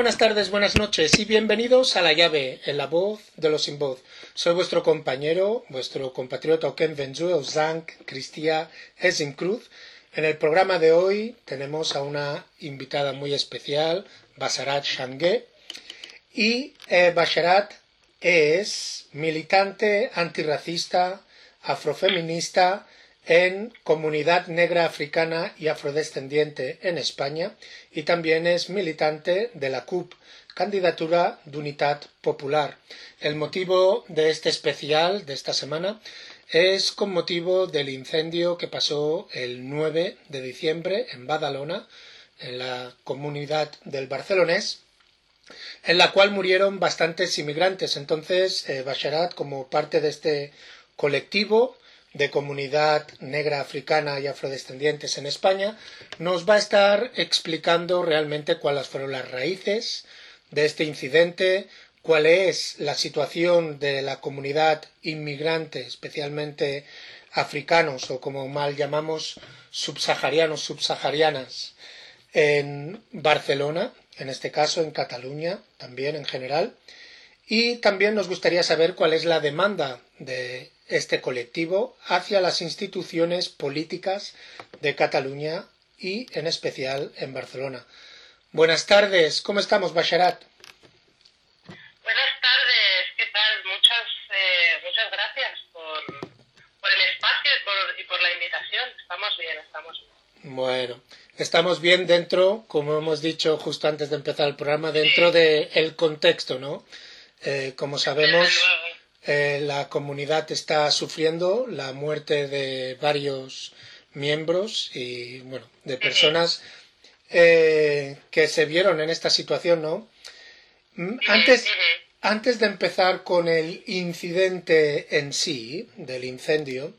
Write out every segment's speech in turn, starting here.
buenas tardes, buenas noches y bienvenidos a La Llave, en la voz de los sin voz. Soy vuestro compañero, vuestro compatriota Oken Benjue, Zank, Cristia Cruz. En el programa de hoy tenemos a una invitada muy especial, Basarat Shangue. Y eh, Basharat es militante antirracista, afrofeminista en comunidad negra africana y afrodescendiente en España y también es militante de la CUP, candidatura de Unidad Popular. El motivo de este especial de esta semana es con motivo del incendio que pasó el 9 de diciembre en Badalona, en la comunidad del Barcelonés, en la cual murieron bastantes inmigrantes. Entonces, eh, Basharat, como parte de este colectivo de comunidad negra africana y afrodescendientes en España, nos va a estar explicando realmente cuáles fueron las raíces de este incidente, cuál es la situación de la comunidad inmigrante, especialmente africanos o como mal llamamos subsaharianos, subsaharianas, en Barcelona, en este caso en Cataluña también en general, y también nos gustaría saber cuál es la demanda de este colectivo hacia las instituciones políticas de Cataluña y en especial en Barcelona. Buenas tardes, ¿cómo estamos, Basharat? Buenas tardes, ¿qué tal? Muchas, eh, muchas gracias por, por, el espacio y por, y por, la invitación. Estamos bien, estamos bien. Bueno, estamos bien dentro, como hemos dicho justo antes de empezar el programa, dentro del el contexto, ¿no? Eh, como sabemos, eh, la comunidad está sufriendo la muerte de varios miembros y, bueno, de personas eh, que se vieron en esta situación, ¿no? Mm, antes, antes de empezar con el incidente en sí, del incendio,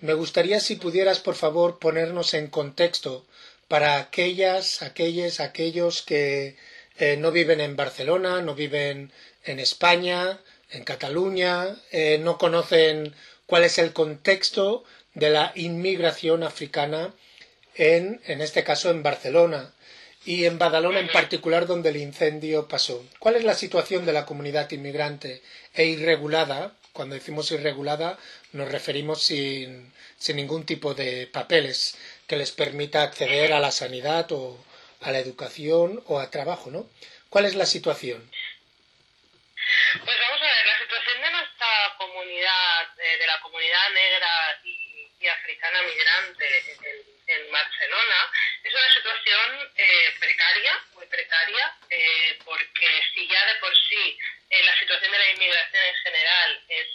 me gustaría si pudieras, por favor, ponernos en contexto para aquellas, aquellos, aquellos que eh, no viven en Barcelona, no viven en España, en Cataluña, eh, no conocen cuál es el contexto de la inmigración africana en, en este caso, en Barcelona y en Badalona en particular donde el incendio pasó. ¿Cuál es la situación de la comunidad inmigrante e irregulada? Cuando decimos irregulada nos referimos sin, sin ningún tipo de papeles que les permita acceder a la sanidad o a la educación o a trabajo, ¿no? ¿Cuál es la situación? Pues vamos a ver, la situación de nuestra de, la comunidad negra y, africana migrante en, Barcelona, es una situación eh, precaria, muy precaria, eh, porque si ya de por sí eh, la situación de la inmigración en general es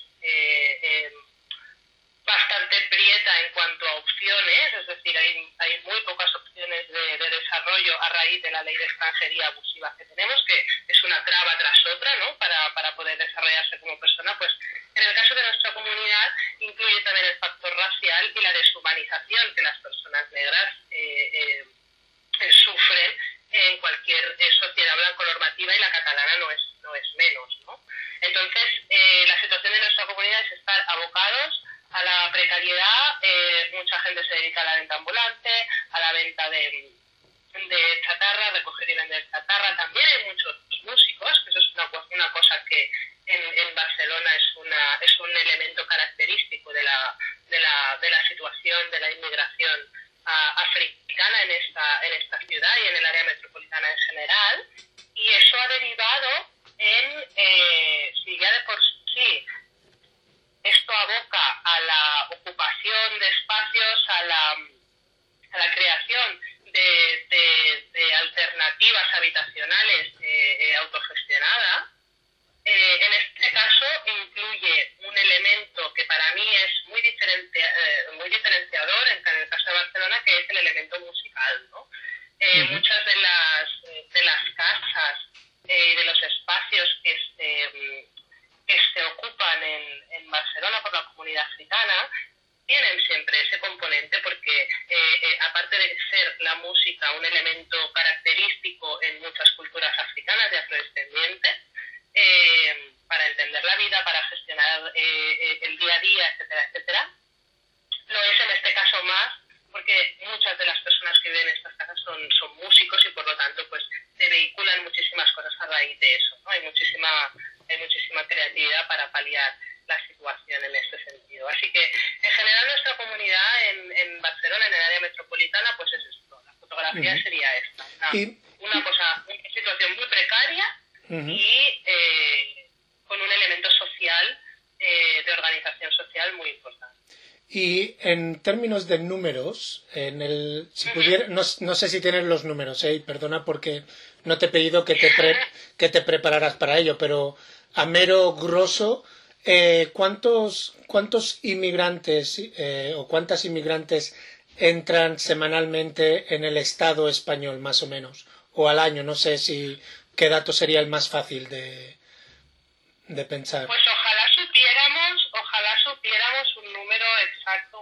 bastante prieta en cuanto a opciones, es decir, hay, hay muy pocas opciones de, desarrollo a raíz de la ley de extranjería abusiva que tenemos, que es una traba tras otra, ¿no? Para, poder desarrollarse como persona, pues en el caso de nuestra comunidad incluye también el factor racial y la deshumanización que las personas negras eh, eh, sufren en cualquier eh, sociedad blanco-normativa y la catalana no es, no es menos, ¿no? Entonces, la situación de nuestra comunidad es estar abocados a la precariedad, eh, mucha gente se dedica a la venta ambulante, a la venta de, de chatarra, recoger y vender chatarra. También hay muchos músicos, que eso es una, cosa que en, en, Barcelona es, una, es un elemento característico de la, de la, de la situación de la inmigración africana en esta, en esta ciudad y en el área metropolitana en general. Y eso ha derivado en, eh, si ya de por sí esto aboca a la ocupación de espacios, a la, a la creación de, de, alternativas habitacionales eh, eh, autogestionadas. Eh, en este caso incluye un elemento que para mí es muy, muy diferenciador en, el caso de Barcelona, que es el elemento musical. ¿no? Muchas de las, de las casas y de los espacios que se que se ocupan en, en Barcelona por la comunidad africana tienen siempre ese componente porque eh, eh, aparte de ser la música un elemento característico en muchas culturas africanas y afrodescendientes, eh, para entender la vida, para gestionar el día a día, etcétera, etcétera, lo es en raíz de eso. ¿no? Hay, muchísima, hay muchísima creatividad para paliar la situación en este sentido. Así que, en general, nuestra comunidad en, en Barcelona, en el área metropolitana, pues es esto. La fotografía sería esta. Una, cosa, una situación muy precaria y eh, con un elemento social, eh, de organización social muy importante. Y en términos de números, en el, si pudiera, no, no, sé si tienes los números, ¿eh? perdona porque no te he pedido que te, que te prepararas para ello, pero a mero grosso, eh, ¿cuántos, ¿cuántos inmigrantes eh, o cuántas inmigrantes entran semanalmente en el Estado español, más o menos? O al año, no sé si qué dato sería el más fácil de, de pensar. Pues ojalá supiéramos, ojalá supiéramos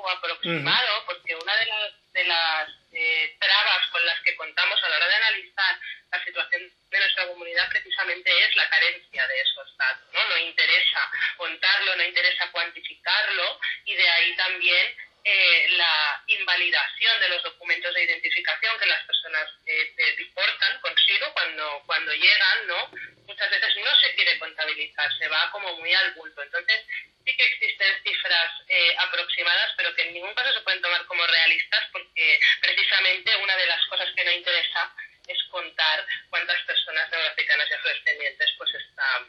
o aproximado, porque una de las, de las eh, trabas con las que contamos a la hora de analizar la situación de nuestra comunidad precisamente es la carencia de esos datos. ¿no? no interesa contarlo, no interesa cuantificarlo y de ahí también eh, la invalidación de los documentos de identificación que las personas eh, portan consigo cuando, cuando llegan, ¿no? Muchas veces no se quiere contabilizar, se va como muy al bulto. Entonces, sí que existen cifras eh, aproximadas, pero que en ningún caso se pueden tomar como realistas porque precisamente una de las cosas que no interesa es contar cuántas personas neoafricanas y afrodescendientes pues están,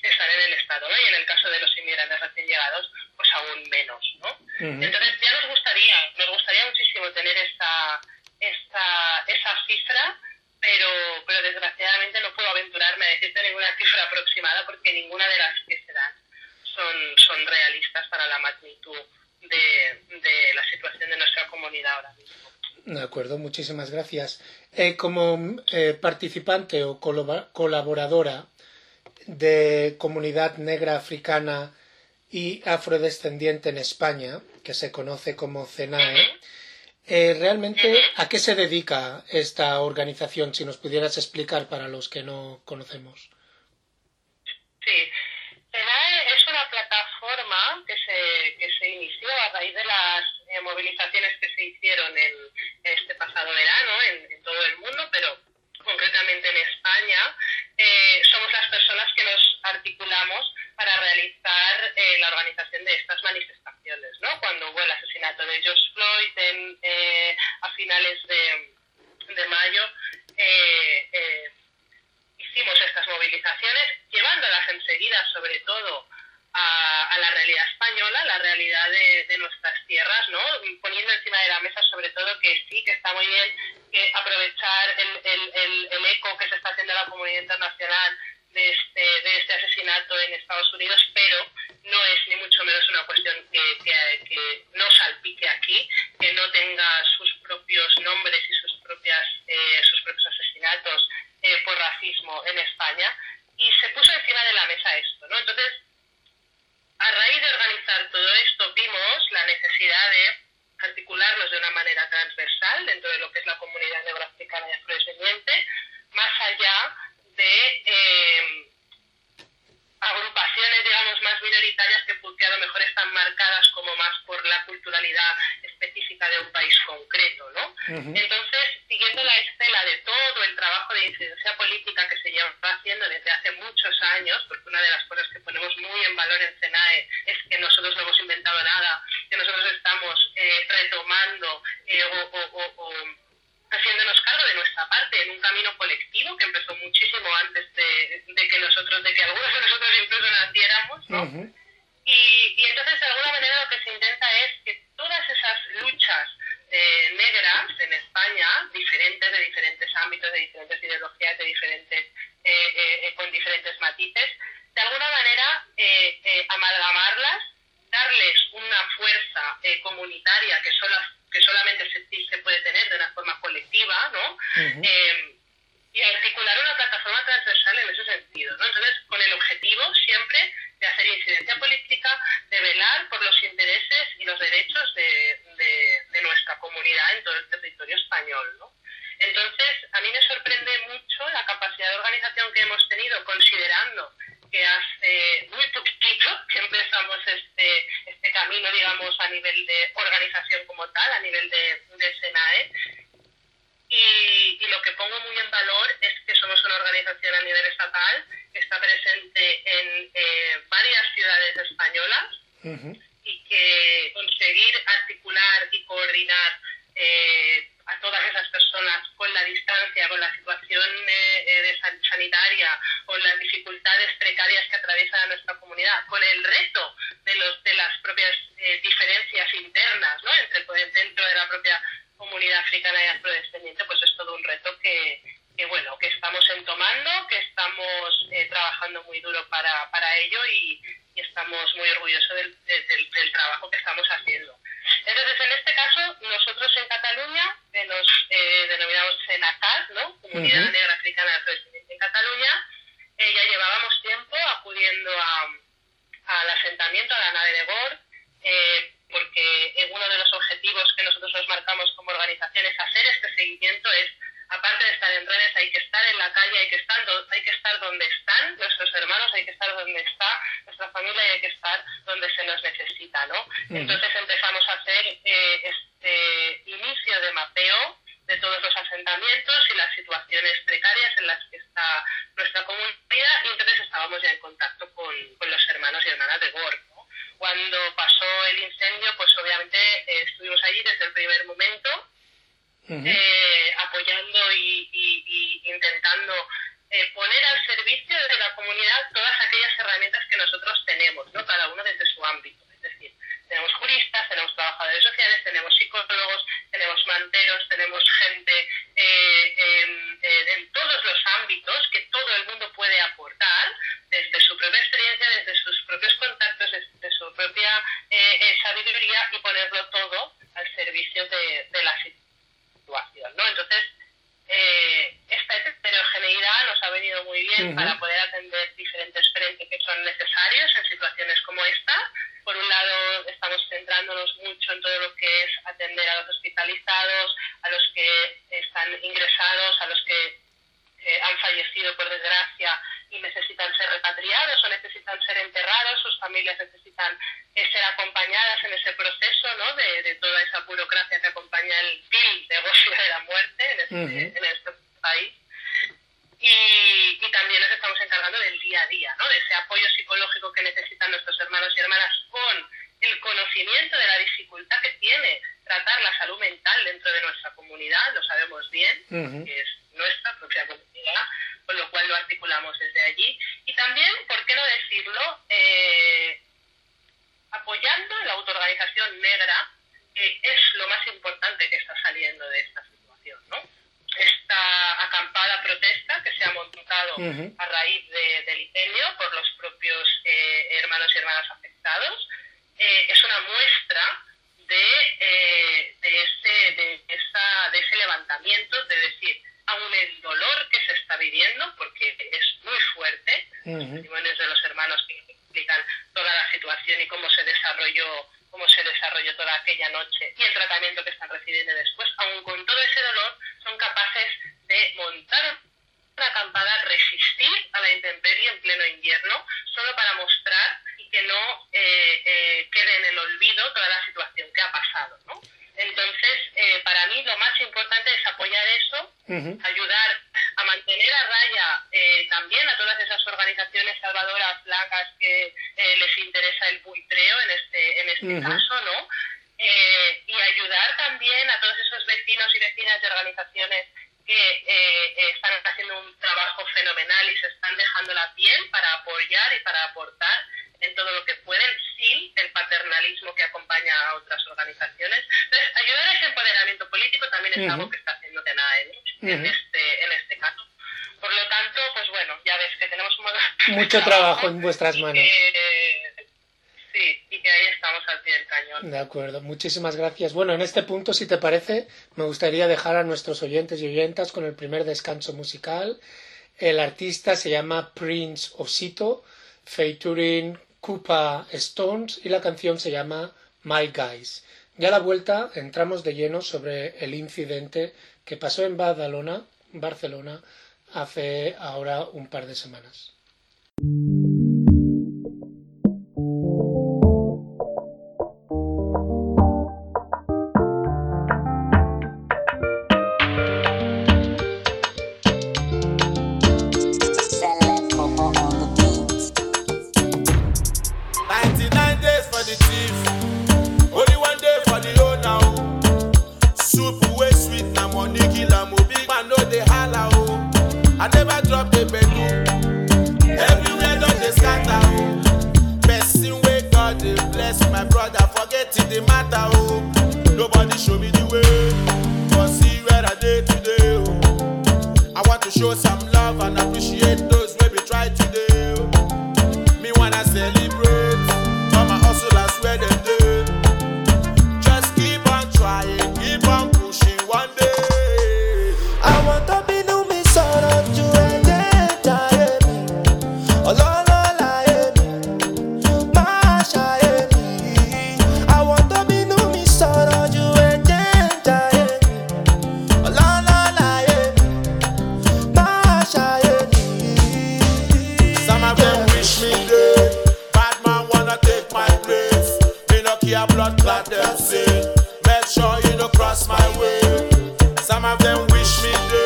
están en el Estado. Y en el caso de los inmigrantes recién llegados, pues aún menos, ¿no? Entonces ya nos gustaría, nos gustaría muchísimo tener esta, esta, esa cifra, pero, pero desgraciadamente no puedo aventurarme a decirte ninguna cifra aproximada porque ninguna de las que se dan son, son realistas para la magnitud de, de la situación de nuestra comunidad ahora mismo. De acuerdo, muchísimas gracias. Eh, como eh, participante o colaboradora de comunidad negra africana y afrodescendiente en España, que se conoce como CENAE, eh, ¿realmente a qué se dedica esta organización? Si nos pudieras explicar para los que no conocemos. Sí, CENAE es una plataforma que se, que se inició a raíz de las eh, movilizaciones que se hicieron en este pasado verano en, en todo el mundo, pero concretamente en España, eh, somos las personas que nos articulamos para realizar eh, la organización de estas manifestaciones. ¿no? Cuando hubo el asesinato de George Floyd en, eh, a finales de, de mayo, eh, eh, hicimos estas movilizaciones, llevándolas enseguida, sobre todo, a, la realidad española, la realidad de, de, nuestras tierras, ¿no? Poniendo encima de la mesa sobre todo que sí, que está muy bien aprovechar el, el, el, el eco que se está haciendo la comunidad internacional de este, de este asesinato en Estados Unidos, pero no es ni mucho menos una cuestión que, que, que no salpique aquí, que no tenga sus propios nombres y sus, propias, eh, sus propios asesinatos eh, por racismo en España. Y se puso encima de la mesa esto, ¿no? Entonces, a raíz de organizar todo esto, vimos la necesidad de articularnos de una manera transversal dentro de lo que es la comunidad neoafricana y afrodescendiente, más allá de eh, agrupaciones, digamos, más minoritarias que, que, a lo mejor están marcadas como más por la culturalidad específica de un país concreto, ¿no? Uh -huh. Entonces, siguiendo la estela de todo el trabajo de incidencia política que se lleva haciendo desde hace muchos años, porque una de las cosas que ponemos muy en valor en CENAE es que nosotros no hemos inventado nada, que nosotros estamos eh, retomando eh, o, o, o haciéndonos cargo de nuestra parte en un camino colectivo que empezó muchísimo antes de, de que nosotros, de que algunos eh, apoyando y, y, y intentando eh, poner al servicio de la comunidad todas aquellas herramientas que nosotros tenemos, ¿no? cada uno desde su ámbito. Es decir, tenemos juristas, tenemos trabajadores sociales, tenemos psicólogos, tenemos manteros, tenemos gente eh, en, en todos los ámbitos que todo el mundo puede aportar desde su propia experiencia, desde sus propios contactos, desde su propia eh, eh sabiduría y ponerlo todo al servicio de, -huh. para poder que eh, les interesa el buitreo en este, en este uh -huh. caso, ¿no? Eh, y ayudar también a todos esos vecinos y vecinas de organizaciones que eh, eh están haciendo un trabajo fenomenal y se están dejando la piel para apoyar y para aportar en todo lo que pueden sin el paternalismo que acompaña a otras organizaciones. Entonces, ayudar a ese empoderamiento político también es uh -huh. algo que mucho ah, trabajo en vuestras manos. Sí, y que ahí estamos al pie del cañón. De acuerdo, muchísimas gracias. Bueno, en este punto, si te parece, me gustaría dejar a nuestros oyentes y oyentas con el primer descanso musical. El artista se llama Prince Osito, featuring Koopa Stones, y la canción se llama My Guys. Ya a la vuelta entramos de lleno sobre el incidente que pasó en Badalona, Barcelona, hace ahora un par de semanas. you Some of them wish me dead.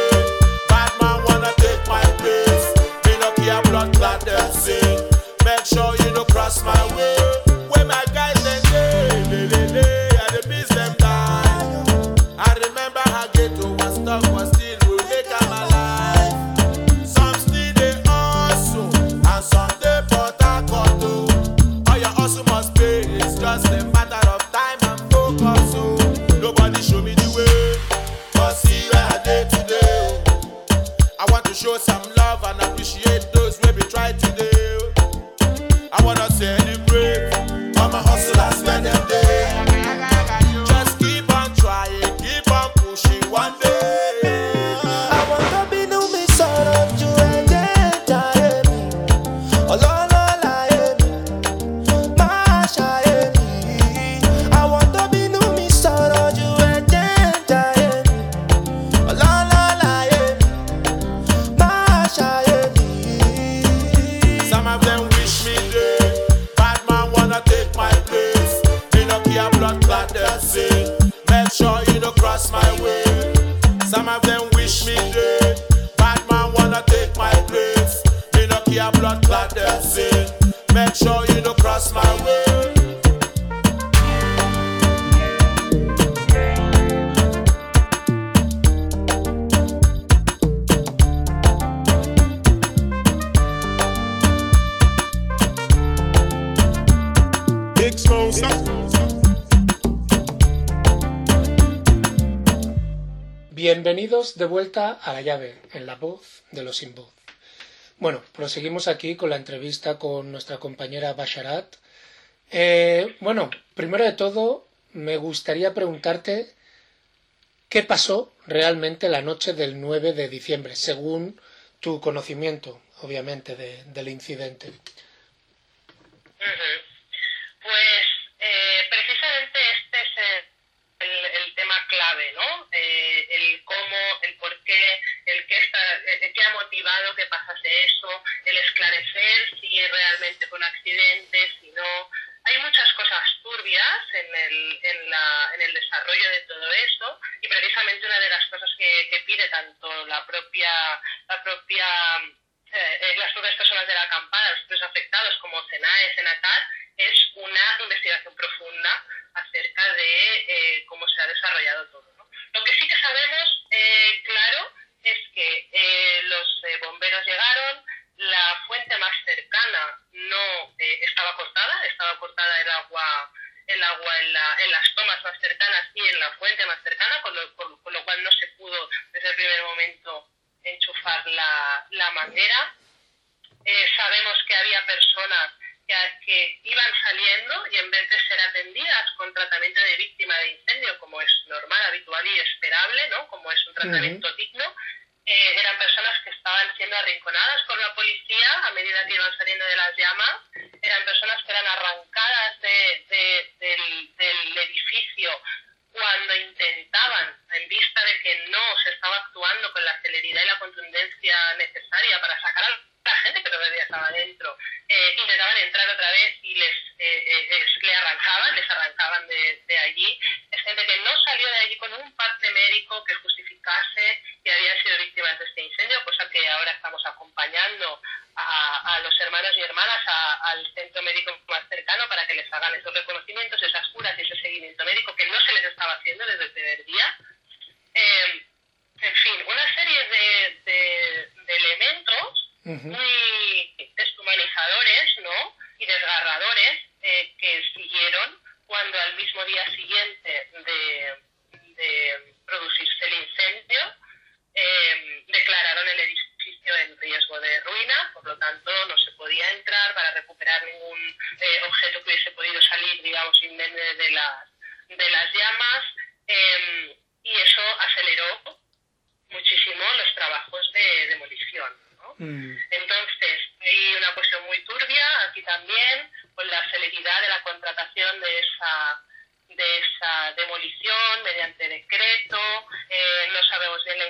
De vuelta a la llave, en la voz de los sin voz. Bueno, proseguimos aquí con la entrevista con nuestra compañera Basharat. Eh, bueno, primero de todo, me gustaría preguntarte qué pasó realmente la noche del 9 de diciembre, según tu conocimiento, obviamente, del incidente. Pues eh, precisamente este es el, tema clave, ¿no? Eh, el cómo, el por qué, el qué, está, eh, qué ha motivado que pasase eso, el esclarecer si realmente fue un accidente, si no. Hay muchas cosas turbias en el, en, la, en el desarrollo de todo eso y precisamente una de las cosas que, que pide tanto la propia, la propia eh, las propias personas de la acampada, los propios afectados como CENAE, Senatal, es una investigación profunda acerca de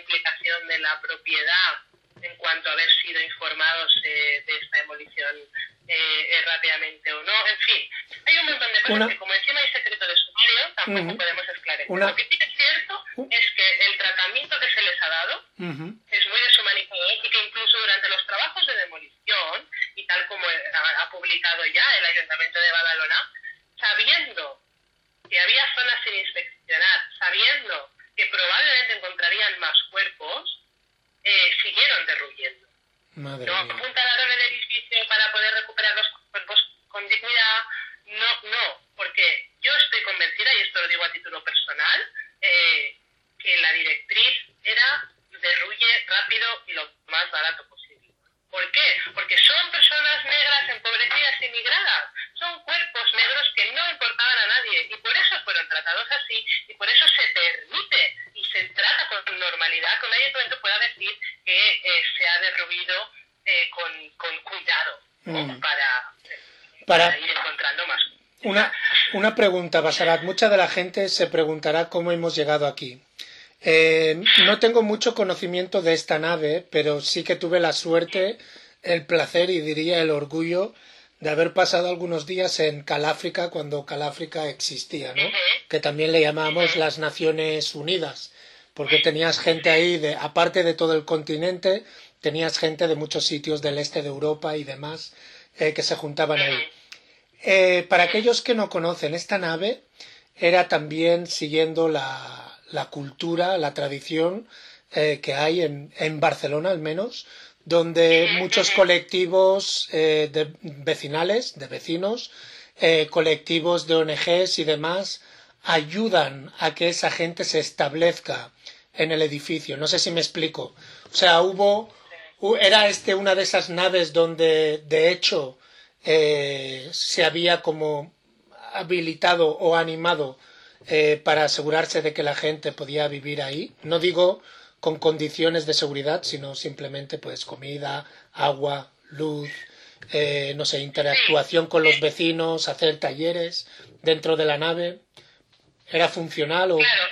implicación de la propiedad en cuanto a haber sido informados eh, de esta demolición eh, rápidamente o no, en fin, hay un montón de cosas que como encima hay secreto de sumario, tampoco podemos esclarecer. Lo que sí es cierto es que el tratamiento que se les ha dado es muy deshumanizador y que incluso durante los trabajos de demolición, y tal como ha publicado ya el Ayuntamiento de Badalona, sabiendo que había zonas sin inspeccionar, sabiendo que probablemente encontrarían más cuerpos, eh, siguieron derruyendo. Madre no apuntalaron el edificio para poder recuperar los cuerpos con dignidad. No, no, porque yo estoy convencida, y esto lo digo a título personal, eh, que la directriz era derruye rápido y lo más barato posible. ¿Por qué? Porque son personas negras empobrecidas y migradas. Son cuerpos negros que no importaban a nadie y por eso fueron tratados así y por eso se permite y se trata con normalidad que un ayuntamiento pueda decir que eh, se ha derruido eh, con, con, cuidado mm. para, para, ir encontrando más. Una, una pregunta, Basarat. Mucha de la gente se preguntará cómo hemos llegado aquí. Eh, no tengo mucho conocimiento de esta nave, pero sí que tuve la suerte, el placer y diría el orgullo de haber pasado algunos días en Caláfrica cuando Caláfrica existía, ¿no? Que también le llamamos las Naciones Unidas, porque tenías gente ahí, de, aparte de todo el continente, tenías gente de muchos sitios del este de Europa y demás eh, que se juntaban ahí. Eh, para aquellos que no conocen, esta nave era también siguiendo la, la cultura, la tradición eh, que hay en, en, Barcelona al menos, donde muchos colectivos eh, de vecinales, de vecinos, eh, colectivos de ONGs y demás ayudan a que esa gente se establezca en el edificio. No sé si me explico. O sea, hubo, era este una de esas naves donde, de hecho, se había como habilitado o animado eh, para asegurarse de que la gente podía vivir ahí. No digo con condiciones de seguridad, sino simplemente pues comida, agua, luz, eh, no sé, interactuación con los vecinos, hacer talleres dentro de la nave. ¿Era funcional o...? Claro,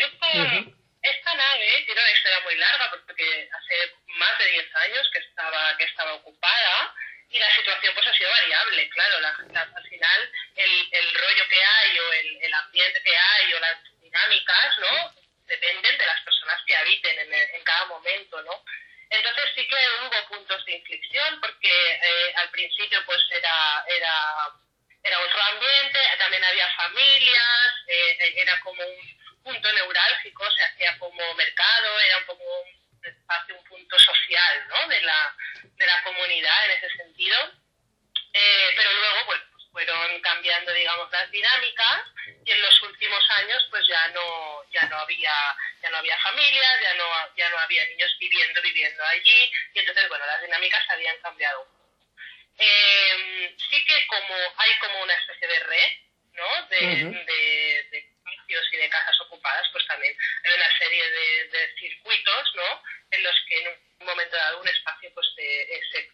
esta, nave tiene una historia muy larga porque hace más de 10 años que estaba, que estaba ocupada y la situación pues ha sido variable, claro, la, al final el, el, rollo que hay o el, el, ambiente que hay o las dinámicas, ¿no? Dependen de las personas que habiten en, en cada momento, ¿no? Entonces sí que hubo puntos de inflexión porque eh, al principio pues era, era, era otro ambiente, también había familias, eh, era como un punto neurálgico, se hacía como mercado, era poco un espacio, un punto social, ¿no? De la, de la comunidad en ese sentido. Eh, pero luego, bueno, pues fueron cambiando, digamos, las dinámicas y en los últimos años, pues ya no, ya no había, ya no había familias, ya no, ya no había niños viviendo, viviendo allí y entonces, bueno, las dinámicas habían cambiado. Eh, sí que como hay como una especie de red, ¿no? De, de, de espacios y de casas ocupadas, pues también hay una serie de, de circuitos, ¿no? En los que en un momento dado un espacio pues se, se,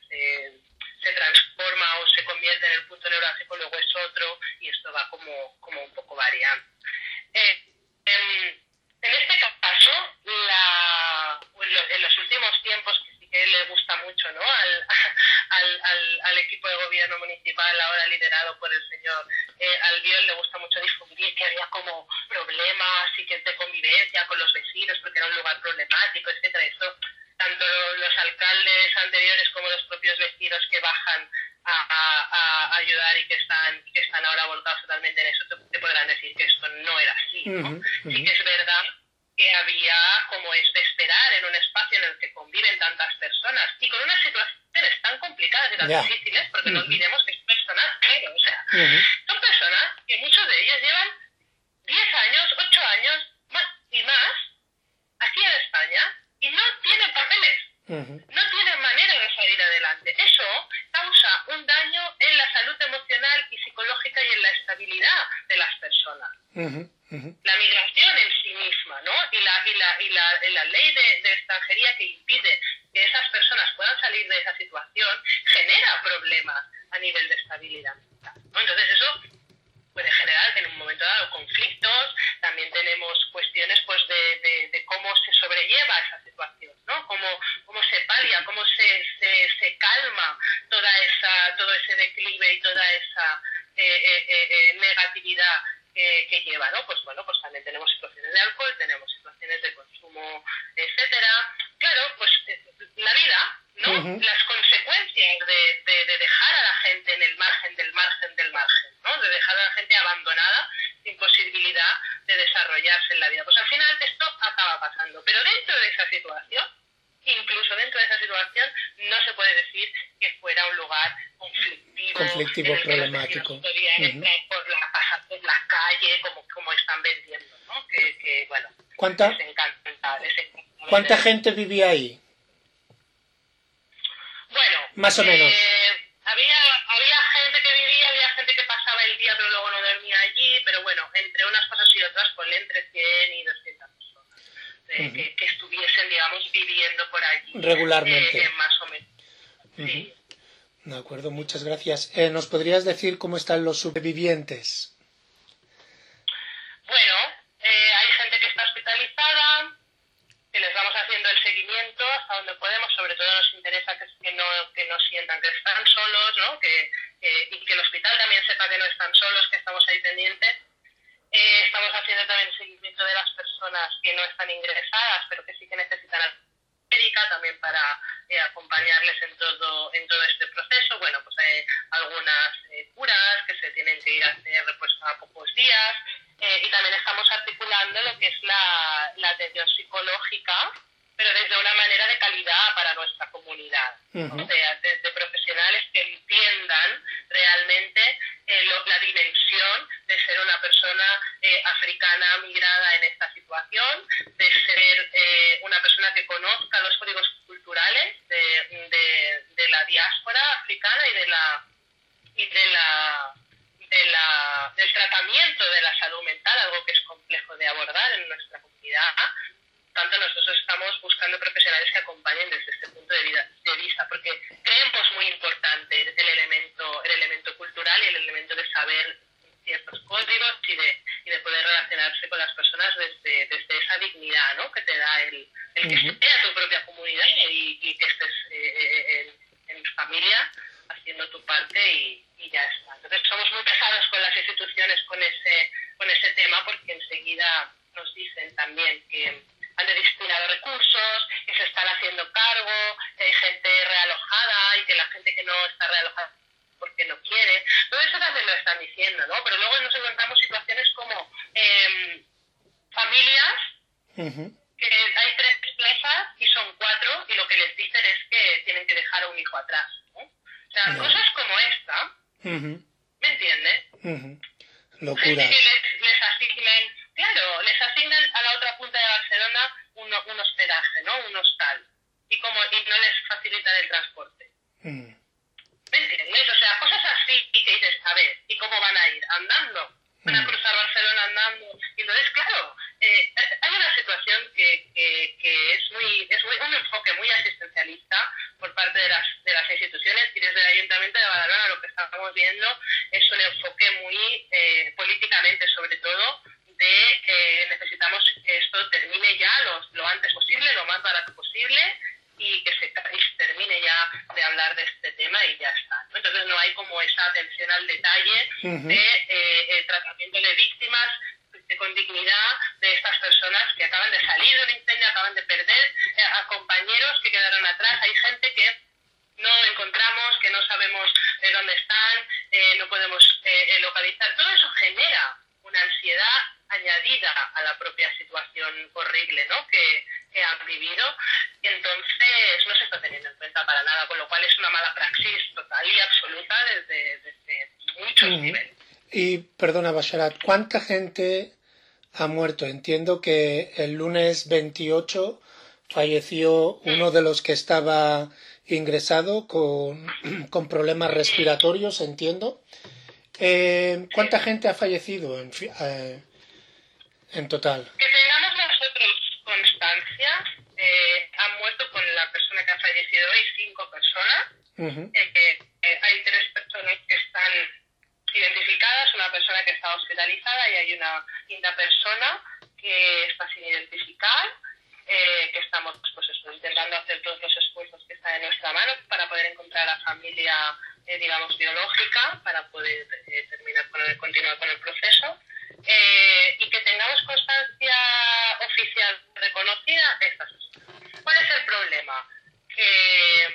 se, transforma o se convierte en el punto neurálgico, luego es otro y esto va como, como un poco variando. Eh, en, en, este caso, la, en los últimos tiempos, que le gusta mucho ¿no? al, al, al, al equipo de gobierno municipal, ahora liderado por el señor eh, Albiol, le gusta mucho difundir que había como problemas y que de convivencia con los vecinos, porque era un lugar problemático, etcétera. Esto tanto los alcaldes anteriores como los propios vecinos que bajan a, a, a ayudar y que están que están ahora volcados totalmente en eso te, podrán decir que esto no era así ¿no? sí que es verdad que había como es de esperar en un espacio en el que conviven tantas personas. Y con unas situaciones tan complicadas y tan difíciles porque no olvidemos que son personas que o sea son personas que muchos de ellos llevan 10 años 8 años más y más aquí en España y no tienen papeles. No tienen manera de salir adelante. Eso causa un daño en la salud emocional y psicológica y en la estabilidad de las personas. La migración en sí misma, ¿no? Y la, y la, y la, la ley de, de, extranjería que impide que esas personas puedan salir de esa situación genera problemas a nivel de estabilidad. ¿no? Entonces eso puede generar en un momento dado conflictos, también tenemos cuestiones pues de, de, de cómo se sobrelleva esa situación, ¿no? Cómo se palia, cómo se, se, se calma toda esa, todo ese declive y toda esa eh, eh, eh, eh negatividad que, que, lleva, ¿no? Pues bueno, pues también tenemos situaciones de alcohol, tenemos situaciones de consumo, etcétera. Claro, pues eh, la vida, ¿no? Uh -huh. Las consecuencias de, de, de, dejar a la gente en el margen del margen del margen, ¿no? De dejar a la gente abandonada sin posibilidad de desarrollarse en la vida. Pues al final esto acaba pasando. Pero dentro de esa situación, incluso dentro de esa situación, no se puede decir que fuera un lugar conflictivo problemático. Uh -huh. por, la, por la calle, como, como están vendiendo, ¿no? Que, que bueno, ¿Cuánta, les encanta, les encanta ¿Cuánta gente vivía ahí? Bueno, más o menos. Eh, había, había gente que vivía, había gente que pasaba el día pero luego no dormía allí, pero bueno, entre unas cosas y otras, ponle entre 100 y 200 personas eh, uh -huh. que, que, estuviesen, digamos, viviendo por allí. Regularmente. Eh, más o menos. Uh -huh. sí. De acuerdo, muchas gracias. Eh, ¿Nos podrías decir cómo están los supervivientes? Bueno, eh, hay gente que está hospitalizada, que les vamos haciendo el seguimiento hasta donde podemos, sobre todo nos interesa que, que no, que no sientan que están solos, ¿no? que, eh, y que el hospital también sepa que no están solos, que estamos ahí pendientes. Eh, estamos haciendo también el seguimiento de las personas que no están ingresadas, pero que sí que necesitan médica también para eh, acompañarles en todo en todo este proceso. Bueno, pues hay algunas eh, curas que se tienen que ir a hacer pues, a pocos días eh, y también estamos articulando lo que es la, la, atención psicológica, pero desde una manera de calidad para nuestra comunidad. Uh -huh. O sea, desde profesionales que entiendan realmente lo, la dimensión de ser una persona africana migrada en esta situación, de ser una persona que conozca los códigos culturales de, de, de, la diáspora africana y de la y de la, de la del tratamiento de la salud mental, algo que es complejo de abordar en nuestra comunidad. Tanto nosotros estamos buscando profesionales que acompañen desde este punto de, vida, de vista, porque creemos muy importante el elemento, el elemento cultural y el elemento de saber ciertos códigos y de, y de poder relacionarse con las personas desde, desde esa dignidad ¿no? que te da el, el que uh -huh. sea tu propia comunidad y, y que estés eh, en, en, familia haciendo tu parte y, y, ya está. Entonces somos muy pesados con las instituciones con ese, con ese tema porque enseguida nos dicen también que han destinado recursos, que se están haciendo cargo, que hay gente realojada y que la gente que no está realojada porque no quiere. Todo eso también lo están diciendo, ¿no? Pero luego nos encontramos situaciones como eh, familias uh -huh. que hay tres plazas y son cuatro y lo que les dicen es que tienen que dejar a un hijo atrás, ¿no? O sea, uh -huh. cosas como esta, uh -huh. ¿me entiendes? Locuras. Que les, les, asignen, claro, les asignan a la otra punta de Barcelona un, un hospedaje, ¿no? Un hostal. Y como y no les facilitan el transporte. ¿Me entiendes? O sea, cosas así y que dices, a ver, ¿y cómo van a ir? ¿Andando? ¿Van a cruzar Barcelona andando? Y entonces, claro, eh, hay una situación que, que, que, es muy, es muy, un enfoque muy asistencialista por parte de las, de las instituciones y desde el Ayuntamiento de Badalona lo que estamos viendo es un enfoque muy eh, políticamente, sobre todo, de eh, necesitamos que esto termine ya lo, lo antes posible, lo más barato posible y que se termine ya de hablar de este tema y ya está. ¿no? Entonces no hay como esa atención al detalle uh -huh. de eh, el tratamiento de víctimas de, con dignidad de estas personas que acaban de salir de un incendio, acaban de perder eh, a compañeros que quedaron atrás. Hay gente que no encontramos, que no sabemos de dónde están, eh, no podemos eh, localizar. Todo eso genera una ansiedad añadida a la propia situación horrible ¿no? que, que han vivido entonces no se está teniendo en cuenta para nada, con lo cual es una mala praxis total y absoluta desde, desde muchos uh -huh. niveles. Y perdona, Basharat, ¿cuánta gente ha muerto? Entiendo que el lunes 28 falleció uno de los que estaba ingresado con, con problemas respiratorios, entiendo. Eh, ¿Cuánta gente ha fallecido en, eh, en total? Que tengamos nosotros constancia, eh, han muerto con la persona que ha fallecido hoy cinco personas. hay tres personas que están identificadas, una persona que está hospitalizada y hay una quinta persona que está sin identificar. que estamos pues intentando hacer todos los esfuerzos que están en nuestra mano para poder encontrar a la familia eh, digamos, biológica para poder eh, terminar con el, continuar con el proceso eh, y que tengamos constancia oficial reconocida, estas ¿Cuál es el problema? Que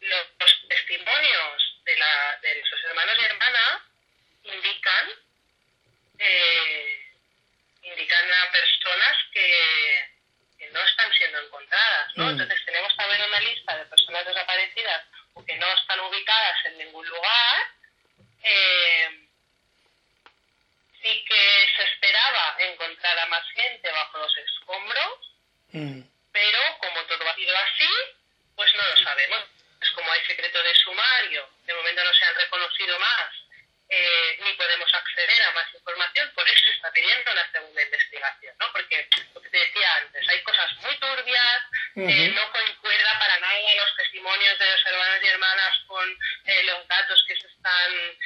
los, testimonios de, la, de sus hermanos y hermanas indican indican a personas que, que, no están siendo encontradas, ¿no? Mm. Entonces tenemos también una lista de personas desaparecidas que no están ubicadas en ningún lugar. Eh, sí que se esperaba encontrar a más gente bajo los escombros, mm. pero como todo ha sido así, pues no lo sabemos. Es como hay secreto de sumario, de momento no se han reconocido más, eh, ni podemos acceder a más información, por eso se está pidiendo una segunda investigación, ¿no? Porque, lo que te decía antes, hay cosas muy turbias, eh, no concuerda para nada los testimonios de los hermanos y hermanas con eh, los datos que se están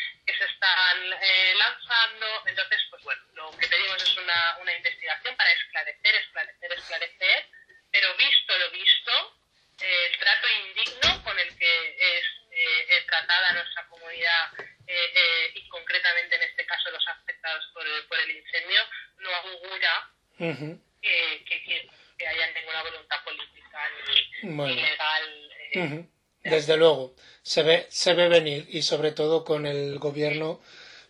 se están eh, lanzando. Entonces, pues bueno, lo que pedimos es una, una investigación para esclarecer, esclarecer, esclarecer, pero visto lo visto, el trato indigno con el que es tratada nuestra comunidad y concretamente en este caso los afectados por el, por el incendio, no augura que, que, que haya ninguna voluntad política eh, Desde luego, se ve, se ve venir y sobre todo con el gobierno,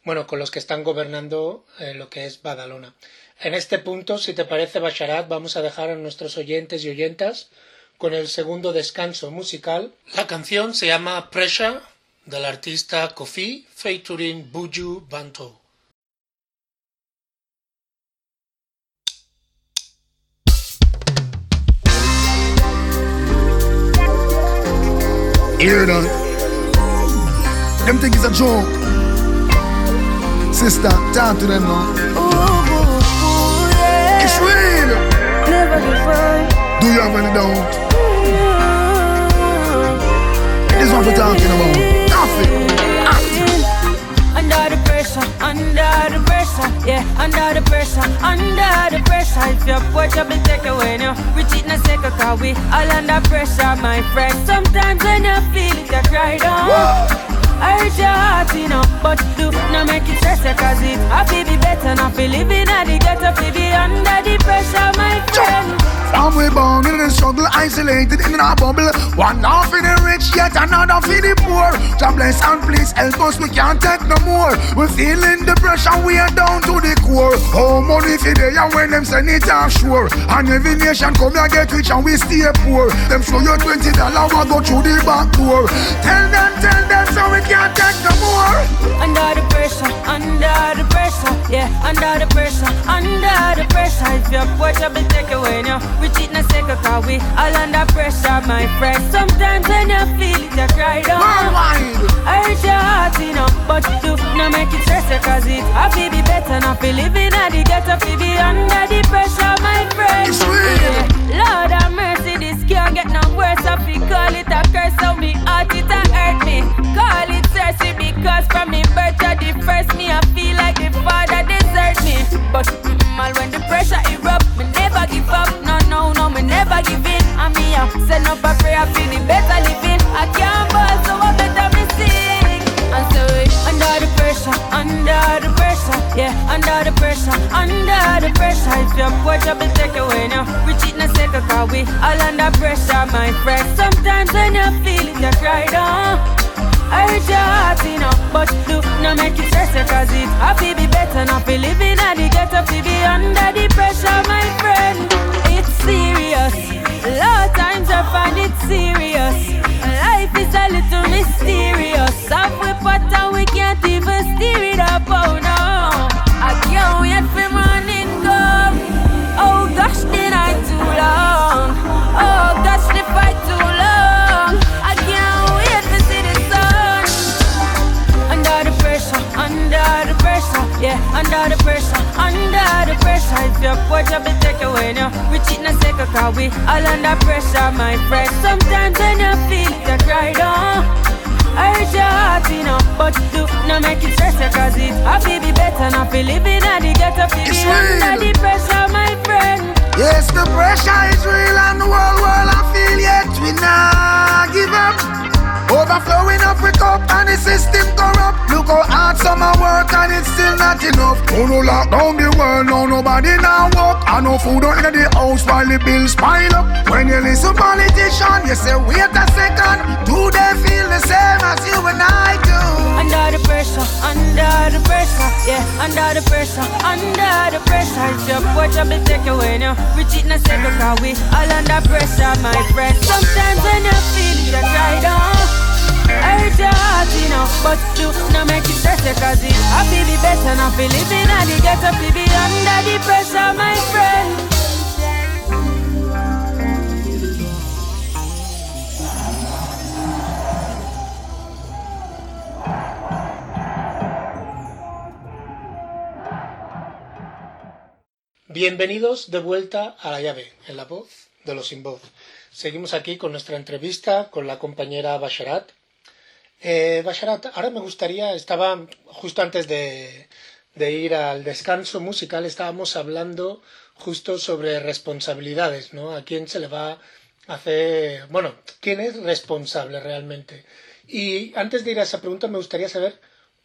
bueno, con los que están gobernando eh, lo que es Badalona. En este punto, si te parece, Basharat, vamos a dejar a nuestros oyentes y oyentas con el segundo descanso musical. La canción se llama Pressure del artista Kofi featuring Buju Banto. Joke. Sister, talk to them now. Ooh, yeah. It's real. Never Do you have any doubt? Mm-hmm. This is what we're talking about. Nothing. Under the pressure, under the pressure, yeah, under the pressure, under the pressure. If your poor will take away now, we cheat in a second, cause we all under pressure, my friend. Sometimes when you feel it, you cry down. I hurt your heart, you know, but do not make it stress Cause it I feel be better, not feel living at the ghetto Feel be under the pressure, my friend. Some we born in the struggle, isolated in a bubble. One half in the rich, yet another for the poor. God bless and please help us, we can't take no more. We're feeling the pressure, we are down to the core Oh, money for day, and when them send it offshore And every nation come here get rich and we stay poor Them show you twenty dollars, we go through the back door Tell them, tell them, so we can't take no more. Under the pressure, under the pressure, yeah, under the pressure, under the pressure. If your boy trouble take away now, we cheat in a second, cause we all under pressure, my friend. Sometimes when you feel it, you cry down. Worldwide. I your heart, you know, but do not make it stress you, cause it I feel be better, not feel living at the ghetto, feel be under the pressure, my friend. It's real. Lord have mercy, this can't get no worse, I feel call it a curse, so me heart it a hurt me. Call it thirsty because from me birth to the first me I feel like the father desert me. But mm, all when the pressure erupt, me never give up. No, no, no, me never give in. And me I send up a prayer for the better living. I can't ball, so I better under the pressure, under the pressure, yeah, under the pressure, under the pressure. If your poor trouble take away now, we cheat in a second, cause we all under pressure, my friend. Sometimes when you feel it, you uh, cry down. I hurt your heart, you know, but do not make it stress Cause it feel be better, not be living at the ghetto Feel be under the pressure, my friend It's serious A lot of times I find it serious not enough. Oh no lock down the world, no nobody now walk. I no food out in the house while the bills pile up. When you listen politician, you say wait a second. Do they feel the same as you and I do? Under the pressure, under the pressure, yeah, under the pressure, under the pressure. It's your up be take away now. We cheat in a second we all under pressure, my friend. Sometimes when you feel it, you cry down. Bienvenidos de vuelta a la llave, en la voz de los sin voz. Seguimos aquí con nuestra entrevista con la compañera Basharat. Eh, Basharat, ahora me gustaría, estaba justo antes de, de ir al descanso musical, estábamos hablando justo sobre responsabilidades, ¿no? A quién se le va a hacer, bueno, quién es responsable realmente. Y antes de ir a esa pregunta me gustaría saber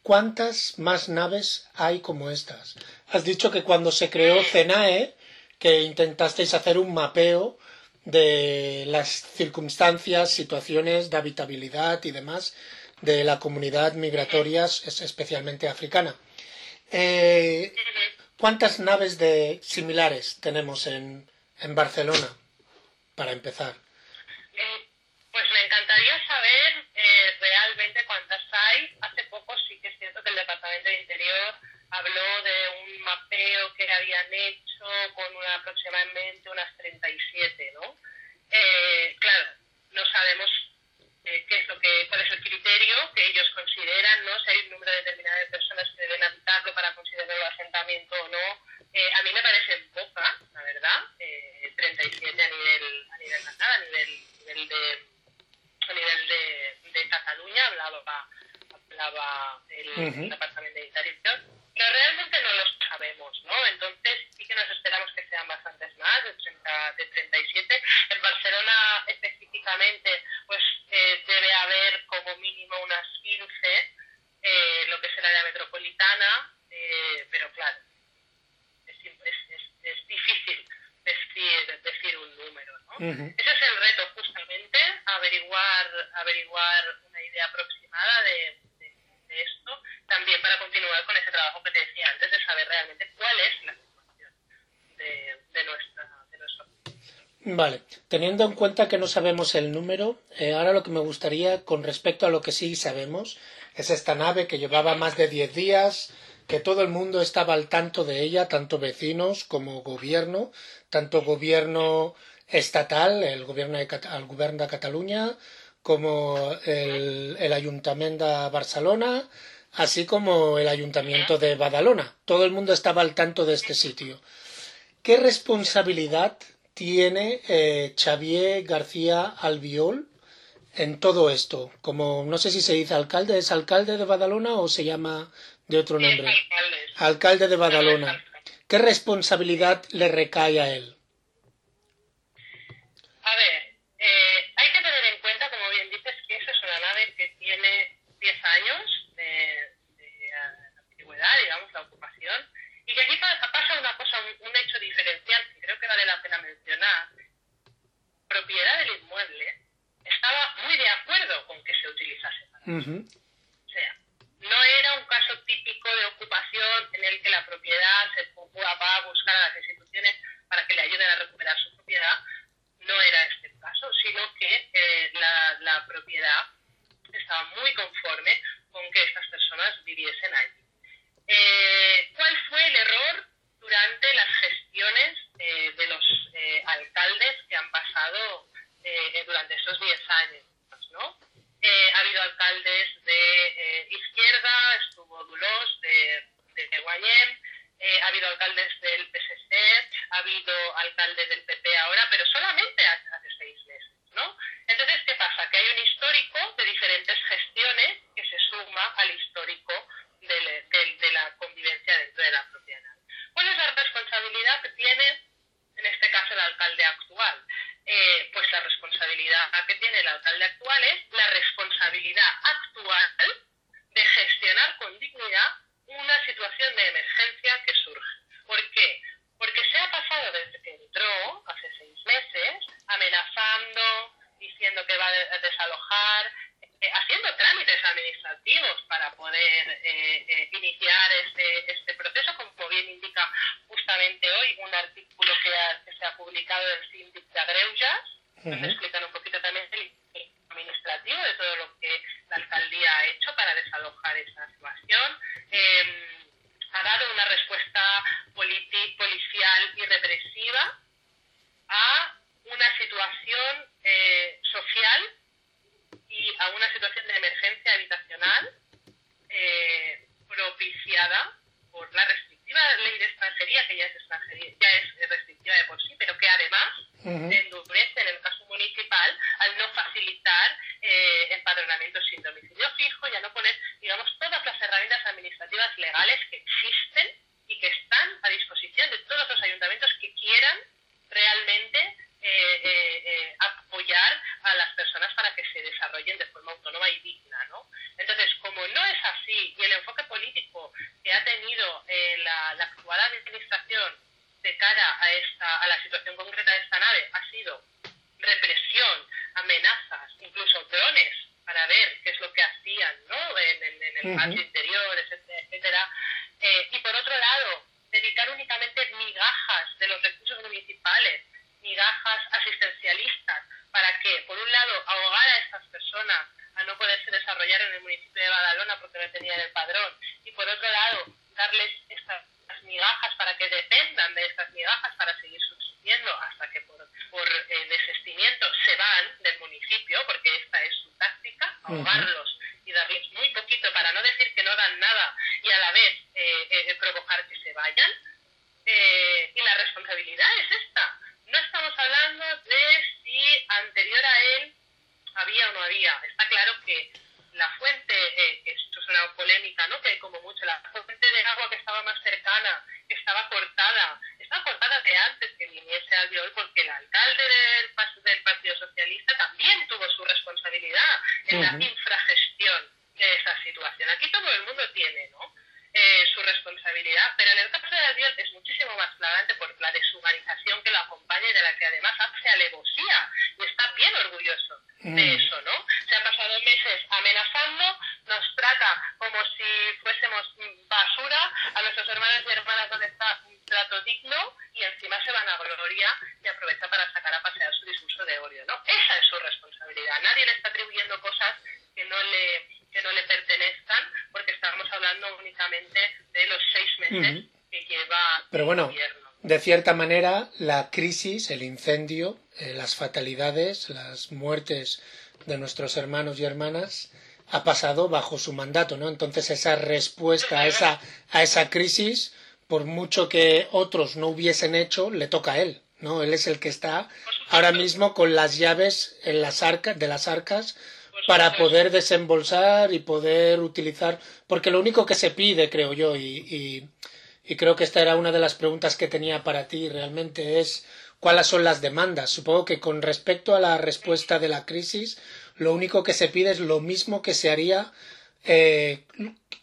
¿Cuántas más naves hay como estas? Has dicho que cuando se creó CENAE, que intentasteis hacer un mapeo de las circunstancias, situaciones de habitabilidad y demás de la comunidad migratoria, es- especialmente africana. Eh, ¿Cuántas naves de similares tenemos en, en Barcelona, para empezar? Eh, Pues me encantaría saber eh, realmente cuántas hay. Hace poco sí que es cierto que el Departamento de Interior habló de un mapeo que habían hecho con aproximadamente unas 37, ¿no? Eh, claro, no sabemos eh, qué es lo que, cuál es el criterio que ellos consideran, ¿no? Si hay un número determinado de personas que deben habitarlo para considerarlo asentamiento o no. Eh, a mí me parece poca, la verdad, eh, 37 a nivel, a nivel nacional, a nivel, nivel de a nivel de, de Cataluña hablaba, hablaba el Ujú. Departamento de Interior, pero realmente no lo sabemos, ¿no? Entonces sí que nos esperamos que sean bastantes más, de, 30, de 37. En Barcelona específicamente, pues eh, debe haber como mínimo unas 15, eh, lo que es el área metropolitana, eh, pero claro, es, es, es, es difícil decir, decir un número, ¿no? Ese es el reto, justamente, averiguar, averiguar una idea aproximada de, de- de esto, también para continuar con ese trabajo que te decía antes, de saber realmente cuál es la situación de, de nuestra Vale, teniendo en cuenta que no sabemos el número, eh, ahora lo que me gustaría con respecto a lo que sí sabemos es esta nave que llevaba más de 10 días, que todo el mundo estaba al tanto de ella, tanto vecinos como gobierno, tanto gobierno estatal, el gobierno de, gobierno de Cataluña, como el, el Ayuntamiento de Barcelona, así como el Ayuntamiento de Badalona. Todo el mundo estaba al tanto de este sitio. ¿Qué responsabilidad tiene eh, Xavier García Albiol en todo esto? Como no sé si se dice alcalde, ¿es alcalde de Badalona o se llama de otro nombre? alcaldes. Alcalde de Badalona. ¿Qué responsabilidad le recae a él? A ver, eh, hay que tener en cuenta, como bien dices, que esa es una nave que tiene 10 años de, de, ah, antigüedad, digamos, la ocupación, y que aquí pa- pasa una cosa, un, un hecho diferencial que creo que vale la pena mencionar. Propiedad del inmueble estaba muy de acuerdo con que se utilizase para Ujú. o sea, no era un caso típico de ocupación en el que la propiedad se va a buscar a las instituciones para que le ayuden a recuperar su propiedad. No era este el caso, sino que eh, la, la propiedad estaba muy conforme con que estas personas viviesen allí. Eh, ¿Cuál fue el error durante las gestiones eh, de los eh, alcaldes que han pasado eh, durante esos 10 años? Eh, ha habido alcaldes de eh, izquierda, estuvo Dulos de, de, eh, ha habido alcaldes del PSC, ha habido alcaldes del PP ahora, pero solamente hace, hace seis meses, ¿no? Entonces, ¿qué pasa? Que hay un histórico de diferentes gestiones que se suma al histórico de, de la convivencia dentro de la propiedad. ¿Cuál es la responsabilidad que tiene, en este caso, el alcalde actual? Eh, pues la responsabilidad que tiene el alcalde actual es la responsabilidad actual de gestionar con dignidad una situación de emergencia que surge. ¿Por qué? Porque se ha pasado desde que entró, hace seis meses, amenazando, diciendo que va a desalojar, eh, haciendo trámites administrativos para poder eh, eh, iniciar este, este proceso, como bien indica justamente hoy un artículo que, se ha publicado del síndic de Agreujas, donde explican un poquito también el administrativo de todo lo que la alcaldía ha hecho para desalojar esa situación. Em, ha dado una respuesta policial y represiva a una situación eh, social a una situación de emergencia habitacional eh, propiciada por la restrictiva ley de extranjería, que ya es, extranjería, ya es restrictiva de por sí, pero que además endurece en el caso municipal al no facilitar eh, empadronamientos sin domicilio fijo y a no poner, digamos, todas las herramientas administrativas legales que existen y que están a disposición de todos los ayuntamientos que quieran realmente eh, eh, eh, apoyar a las personas para que se desarrollen de forma autónoma y digna, ¿no? Entonces, como no es así y el enfoque político que ha tenido la, la actual administración de cara a, esta, a la situación concreta de esta nave ha sido represión, amenazas, incluso drones para ver qué es lo que hacían ¿no? en, el patio interior, etcétera, etcétera. y por otro lado, dedicar únicamente migajas de los recursos municipales, migajas asistencialistas, para que, por un lado, ahogar a estas personas a no poderse desarrollar en el municipio de Badalona porque no tenían el padrón, y por otro lado, darles estas migajas para que dependan de estas migajas para seguir subsistiendo hasta que por, por eh, desestimiento se van del municipio, porque esta es su táctica, ahogarlos y darles muy poquito para no decir que no dan nada y a la vez eh, eh, provocar que se vayan. Eh, y la responsabilidad es esta. No estamos hablando de si anterior a él había o no había. Está claro que la fuente, que esto es una polémica, ¿no? que como mucho, la fuente de agua que estaba más cercana, que estaba cortada, estaba cortada de antes que viniese Albiol porque el alcalde del, del Partido Socialista también tuvo su responsabilidad en la infragestión de esa situación. Aquí todo el mundo tiene, ¿no? Eh, su responsabilidad, pero en el caso de Albiol es muchísimo más flagrante por la deshumanización que lo acompaña y de la que además hace alevosía y está bien orgulloso de mm. eso, ¿no? Se ha pasado meses amenazando, nos trata como si fuésemos basura a nuestros hermanos y hermanas donde está un trato digno y encima se van a gloria y aprovecha para sacar a pasear su discurso de odio, ¿no? Esa es su responsabilidad. Nadie le está atribuyendo cosas que no le que no le pertenezcan, porque estamos hablando únicamente de los seis meses que lleva Pero bueno, de cierta manera, la crisis, el incendio, eh, las fatalidades, las muertes de nuestros hermanos y hermanas ha pasado bajo su mandato, ¿no? Entonces esa respuesta a esa, a esa crisis, por mucho que otros no hubiesen hecho, le toca a él, ¿no? Él es el que está ahora mismo con las llaves en las arcas, de las arcas para poder desembolsar y poder utilizar, porque lo único que se pide, creo yo, y, y, creo que esta era una de las preguntas que tenía para ti realmente, es cuáles son las demandas. Supongo que con respecto a la respuesta de la crisis, lo único que se pide es lo mismo que se haría eh,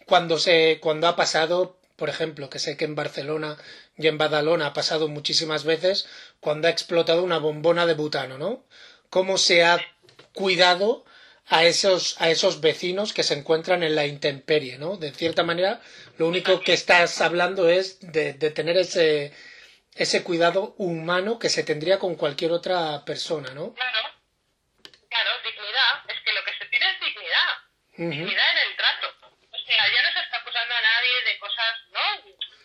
cuando, se, cuando ha pasado, por ejemplo, que sé que en Barcelona y en Badalona ha pasado muchísimas veces, cuando ha explotado una bombona de butano, ¿no? Cómo se ha cuidado a esos, a esos vecinos que se encuentran en la intemperie, ¿no? De cierta manera, lo único que estás hablando es de, de tener ese, ese cuidado humano que se tendría con cualquier otra persona, ¿no? Claro, claro, dignidad. Es que lo que se pide es dignidad. Dignidad en el trato. O sea, ya no se está acusando a nadie de cosas, ¿no?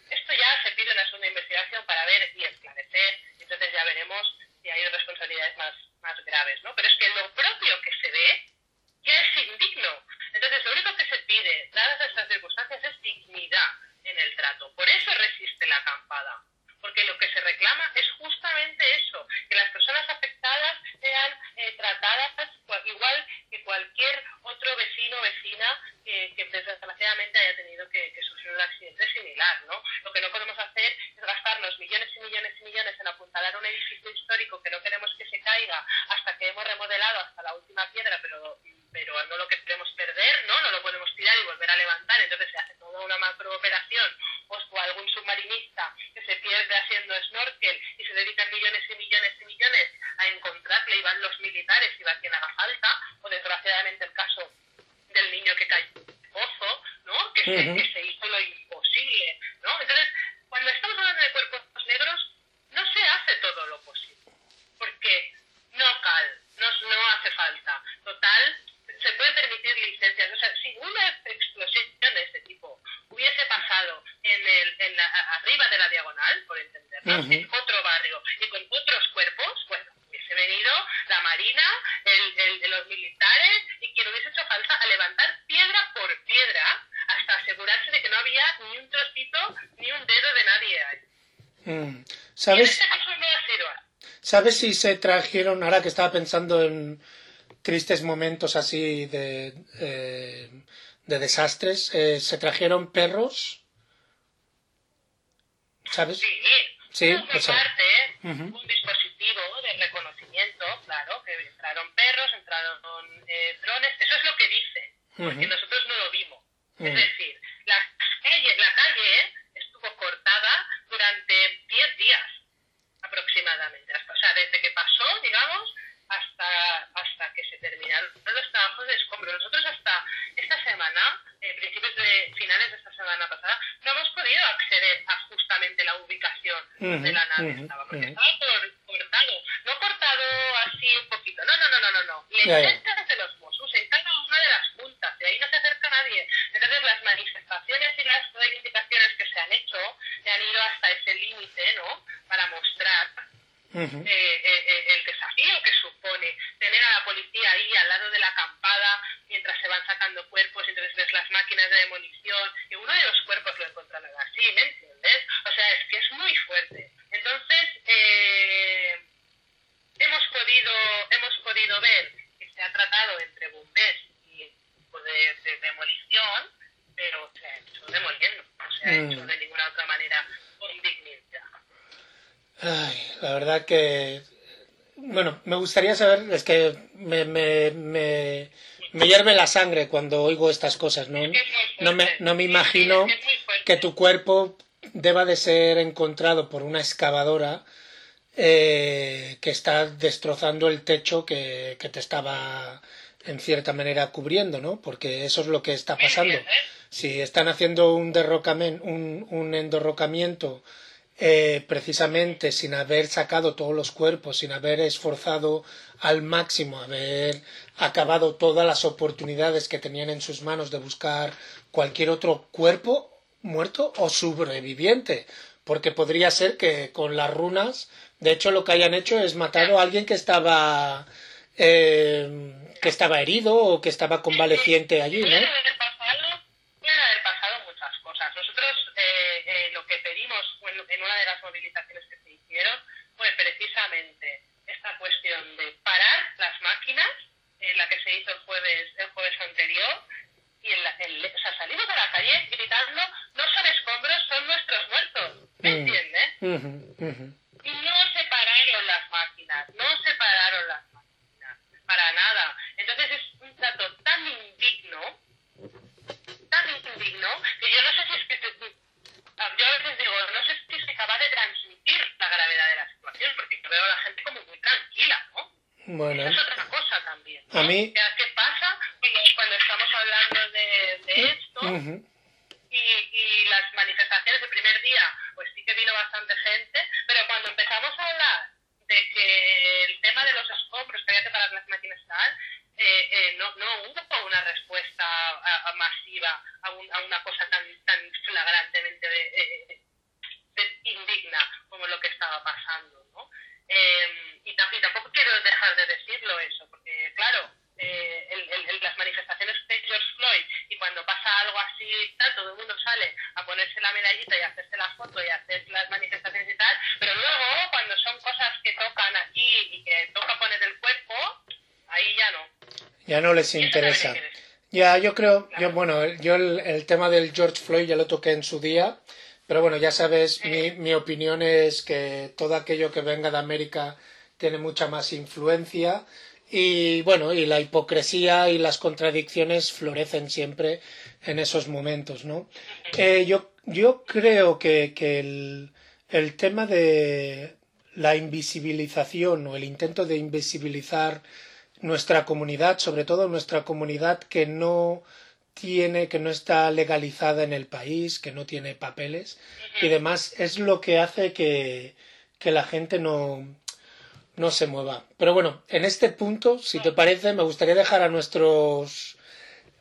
Esto ya se pide una segunda investigación para ver y esclarecer. Entonces ya veremos si hay responsabilidades más, más graves, ¿no? Pero es que lo propio que se ve ya es indigno. Entonces, lo único que se pide, dadas estas circunstancias, es dignidad en el trato. Por eso resiste la acampada. porque lo que se reclama es justamente eso, que las personas afectadas sean eh, tratadas igual que cualquier otro vecino o vecina que, que desgraciadamente haya tenido que, que, sufrir un accidente similar, ¿no? Lo que no podemos hacer es gastarnos millones y millones y millones en apuntalar un edificio histórico que no queremos que se caiga hasta que hemos remodelado hasta la última piedra, pero pero no lo queremos perder, ¿no? No lo podemos tirar y volver a levantar, entonces se hace toda una macrooperación o algún submarinista que se pierde haciendo snorkel y se dedican millones y millones y millones a encontrarle y van los militares y va quien haga falta, o desgraciadamente el caso del niño que cayó en el pozo, ¿no? Que, se, que se hizo lo imposible, ¿no? Entonces, cuando estamos hablando de cuerpos negros, no se hace todo lo posible, porque no cal, no, no hace falta. Total, se puede permitir licencias. O sea, si una explosión de este tipo hubiese pasado en el, en la, arriba de la diagonal, por entenderlo, en otro barrio y con otros cuerpos, bueno, hubiese venido la Marina, el, el, los militares y quien hubiese hecho falta a levantar piedra por piedra hasta asegurarse de que no había ni un trocito ni un dedo de nadie ahí. Mm. ¿Sabes? Este ¿Sabes si se trajeron, ahora que estaba pensando en tristes momentos así de, eh, de desastres, eh, se trajeron perros, ¿sabes? Sí, sí o parte, un dispositivo de reconocimiento, claro, que entraron perros, entraron eh, drones, eso es lo que dice, porque nosotros no lo vimos. Es decir, la calle, la calle estuvo cortada durante 10 días aproximadamente, o sea, desde que pasó, digamos, hasta, hasta que se terminaron los trabajos de escombro. Nosotros hasta esta semana, eh, principios de finales de esta semana pasada, no hemos podido acceder a justamente la ubicación de la nave. estaba, porque estaba cortado. No cortado así un poquito. No, no, no, no, no. no. Licencias de los Mossos en cada una de las puntas. De ahí no se acerca nadie. Entonces las manifestaciones y las reivindicaciones que se han hecho se han ido hasta ese límite, ¿no? Para mostrar eh, eh, eh, el desafío que supone tener a la policía ahí al lado de la acampada mientras se van sacando cuerpos, entonces ves las máquinas de demolición, y uno de los cuerpos lo encontraron así, ¿me entiendes? O sea, es que es muy fuerte. Entonces, hemos podido hemos podido ver que se ha tratado entre bombés y de, de demolición, pero se ha hecho demoliendo, no se ha mm. hecho de ninguna otra manera con dignidad. Ay, la verdad que. Bueno, me gustaría saber, es que me, me, me, me hierve la sangre cuando oigo estas cosas, ¿no? No me, no me imagino que tu cuerpo deba de ser encontrado por una excavadora eh, que está destrozando el techo que, que te estaba en cierta manera cubriendo, ¿no? Porque eso es lo que está pasando. Si están haciendo un derrocamiento, un, un endorrocamiento eh, precisamente sin haber sacado todos los cuerpos, sin haber esforzado al máximo, haber acabado todas las oportunidades que tenían en sus manos de buscar cualquier otro cuerpo muerto o sobreviviente, porque podría ser que con las runas, de hecho lo que hayan hecho es matado a alguien que estaba eh, que estaba herido o que estaba convaleciente allí, ¿no? en una de las movilizaciones que se hicieron fue precisamente esta cuestión de parar las máquinas, en la que se hizo el jueves, el jueves anterior, y en la, o sea, salimos a la calle gritando, no son escombros, son nuestros muertos. ¿Me entiendes? Y no se pararon las máquinas, no se pararon las máquinas, para nada. Entonces es un trato tan indigno, tan indigno, que yo no sé si es que yo a veces digo, no sé si se acaba de transmitir la gravedad de la situación, porque yo veo a la gente como muy tranquila, ¿no? Bueno. Eso también. A mí... ¿Qué pasa cuando estamos hablando de, de esto? y, y las manifestaciones del primer día, pues sí que vino bastante gente, pero cuando empezamos a hablar de que el tema de los escombros, que había que parar las máquinas y tal, eh, eh, no, no hubo una respuesta masiva a, a, una cosa tan, tan flagrantemente eh, indigna como lo que estaba pasando. ¿no? Em, y, tampoco quiero dejar de decirlo eso, porque claro, el, el, las manifestaciones de George Floyd y cuando pasa algo así tal, todo el mundo sale a ponerse la medallita y a hacerse la foto y a hacer las manifestaciones y tal, pero luego cuando son cosas que tocan aquí y que toca poner el cuerpo, ahí ya no. No les interesa. Ya, yo creo, yo bueno, yo el, tema del George Floyd ya lo toqué en su día, pero bueno, ya sabes, mi, mi opinión es que todo aquello que venga de América tiene mucha más influencia y bueno, y la hipocresía y las contradicciones florecen siempre en esos momentos, ¿no? Eh, yo, yo creo que, que el tema de la invisibilización o el intento de invisibilizar nuestra comunidad, sobre todo nuestra comunidad que no tiene, que no está legalizada en el país, que no tiene papeles y demás, es lo que hace que, que la gente no, no se mueva. Pero bueno, en este punto, si te parece, me gustaría dejar a nuestros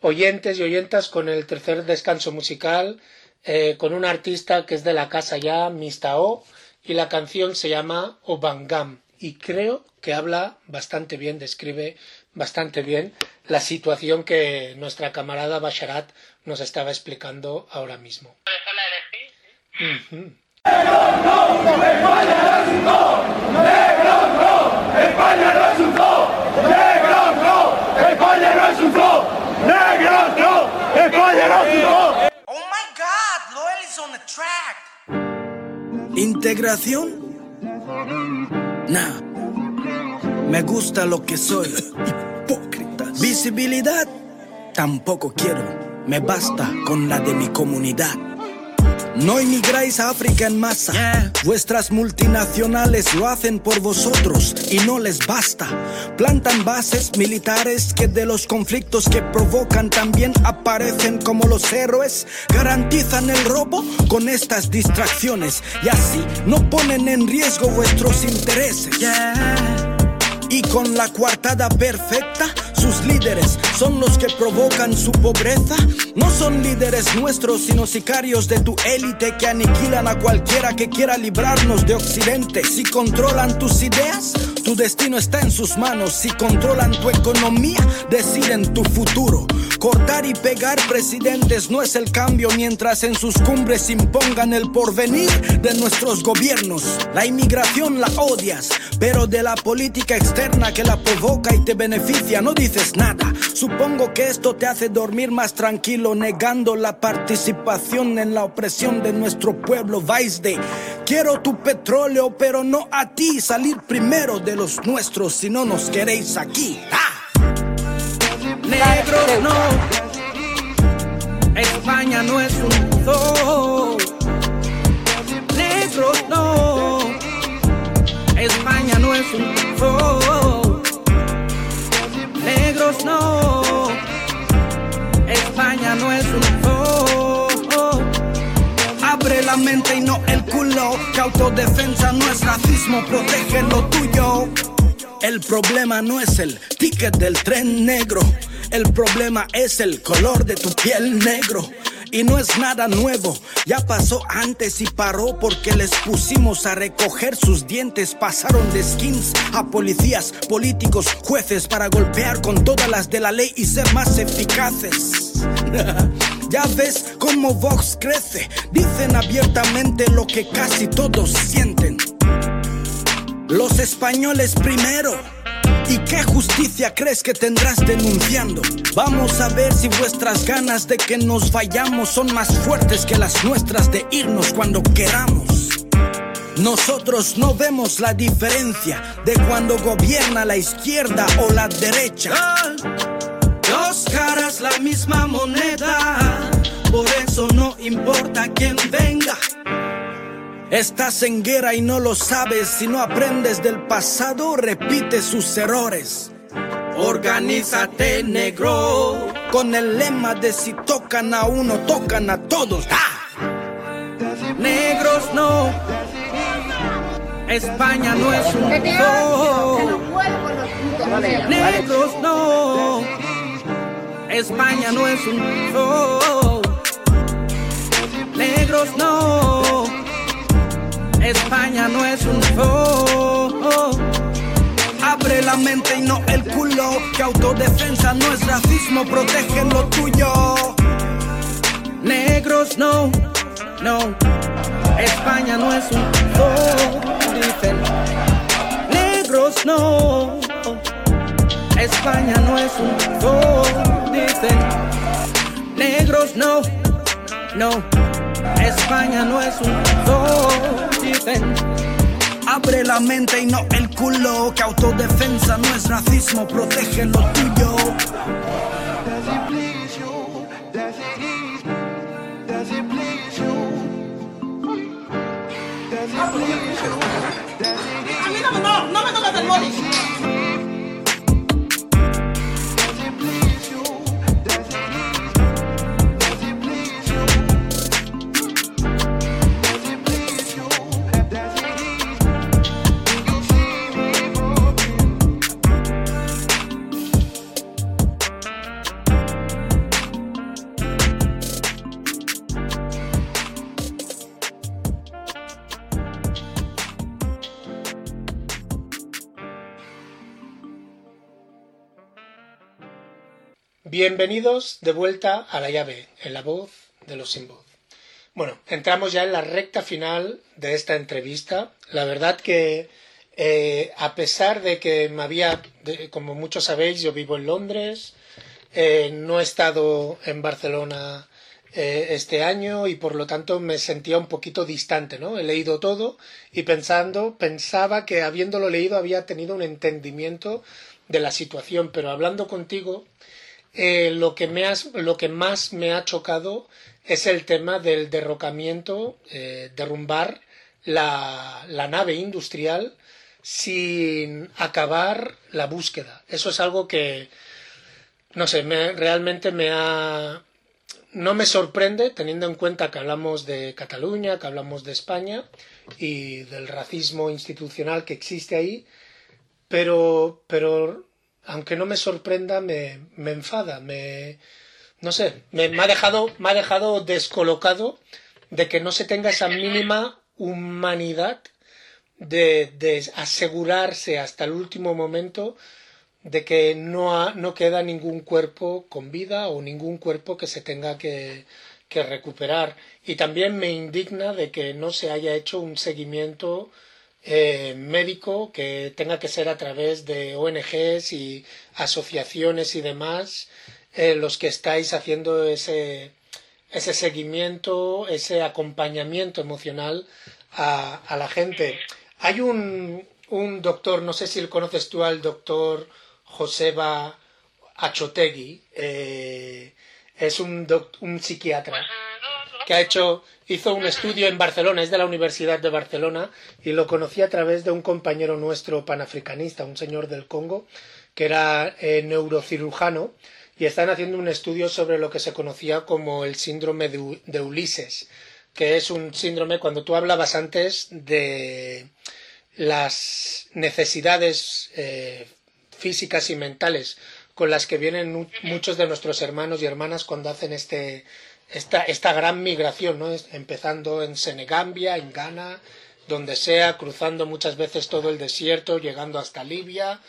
oyentes y oyentas con el tercer descanso musical, eh, con un artista que es de la casa ya, Mistao, y la canción se llama Obangam y creo que habla bastante bien, describe bastante bien la situación que nuestra camarada Basharat nos estaba explicando ahora mismo. Integración Nah, me gusta lo que soy. Hipócritas. Visibilidad, tampoco quiero. Me basta con la de mi comunidad. No emigráis a África en masa. Vuestras multinacionales lo hacen por vosotros y no les basta. Plantan bases militares que de los conflictos que provocan también aparecen como los héroes. Garantizan el robo con estas distracciones y así no ponen en riesgo vuestros intereses. Y con la coartada perfecta, sus líderes son los que provocan su pobreza. No son líderes nuestros, sino sicarios de tu élite que aniquilan a cualquiera que quiera librarnos de Occidente. Si controlan tus ideas, tu destino está en sus manos. Si controlan tu economía, deciden tu futuro. Cortar y pegar presidentes no es el cambio mientras en sus cumbres impongan el porvenir de nuestros gobiernos. La inmigración la odias, pero de la política externa que la provoca y te beneficia no dices nada. Supongo que esto te hace dormir más tranquilo negando la participación en la opresión de nuestro pueblo. Vais de quiero tu petróleo, pero no a ti. Salir primero de los nuestros si no nos queréis aquí. ¡Ah! Negros no. España no es un zoo. Negros no. España no es un zoo. No. España no es un zoo. Abre la mente y no el culo. Que autodefensa no es racismo, protege lo tuyo. El problema no es el ticket del tren negro. El problema es el color de tu piel negro. Y no es nada nuevo, ya pasó antes y paró porque les pusimos a recoger sus dientes. Pasaron de skins a policías, políticos, jueces para golpear con todas las de la ley y ser más eficaces. ya ves cómo Vox crece, dicen abiertamente lo que casi todos sienten. Los españoles primero ¿Y qué justicia crees que tendrás denunciando? Vamos a ver si vuestras ganas de que nos vayamos son más fuertes que las nuestras de irnos cuando queramos. Nosotros no vemos la diferencia de cuando gobierna la izquierda o la derecha. Dos caras, la misma moneda. Por eso no importa quién venga. Estás en guerra y no lo sabes. Si no aprendes del pasado, repite sus errores. Organízate, negro. Con el lema de si tocan a uno, tocan a todos. Negros no. España no es un Negros no. España no es un Negros no. España no es un zoo. Abre la mente y no el culo. Que autodefensa no es racismo, protege lo tuyo. Negros no, no. España no es un zoo, dicen. Negros no. España no es un zoo, dicen. Negros no, no. España no es un zoo, dicen. Abre la mente y no el culo. Que autodefensa no es racismo, protege lo tuyo. A mí no, no, no me tocas el móvil. Bienvenidos de vuelta a la llave, en la voz de los sin voz. Bueno, entramos ya en la recta final de esta entrevista. La verdad que eh, a pesar de que me había, como muchos sabéis, yo vivo en Londres, eh, no he estado en Barcelona eh, este año y por lo tanto me sentía un poquito distante, ¿no? He leído todo y pensando, pensaba que habiéndolo leído había tenido un entendimiento de la situación, pero hablando contigo, eh, lo, que me has- lo que más me ha chocado es el tema del derrocamiento, eh, derrumbar la, la nave industrial sin acabar la búsqueda. Eso es algo que, no sé, me- realmente me ha... No me sorprende teniendo en cuenta que hablamos de Cataluña, que hablamos de España y del racismo institucional que existe ahí, pero, pero aunque no me sorprenda, me, me enfada, me, no sé, me, ha dejado, me ha dejado descolocado de que no se tenga esa mínima humanidad de, de asegurarse hasta el último momento de que no, ha- no queda ningún cuerpo con vida o ningún cuerpo que se tenga que, que recuperar. Y también me indigna de que no se haya hecho un seguimiento eh, médico que tenga que ser a través de ONGs y asociaciones y demás eh, los que estáis haciendo ese, ese seguimiento, ese acompañamiento emocional a, a la gente. Hay un, un doctor, no sé si lo conoces tú al doctor Joseba Achotegui, eh, es un, doc- un psiquiatra que ha hecho, hizo un estudio en Barcelona, es de la Universidad de Barcelona, y lo conocí a través de un compañero nuestro panafricanista, un señor del Congo, que era eh, neurocirujano, y están haciendo un estudio sobre lo que se conocía como el síndrome de, Ulises, que es un síndrome, cuando tú hablabas antes de las necesidades eh, físicas y mentales con las que vienen mu- muchos de nuestros hermanos y hermanas cuando hacen este, esta, esta gran migración, ¿no? Empezando en Senegambia, en Ghana, donde sea, cruzando muchas veces todo el desierto, llegando hasta Libia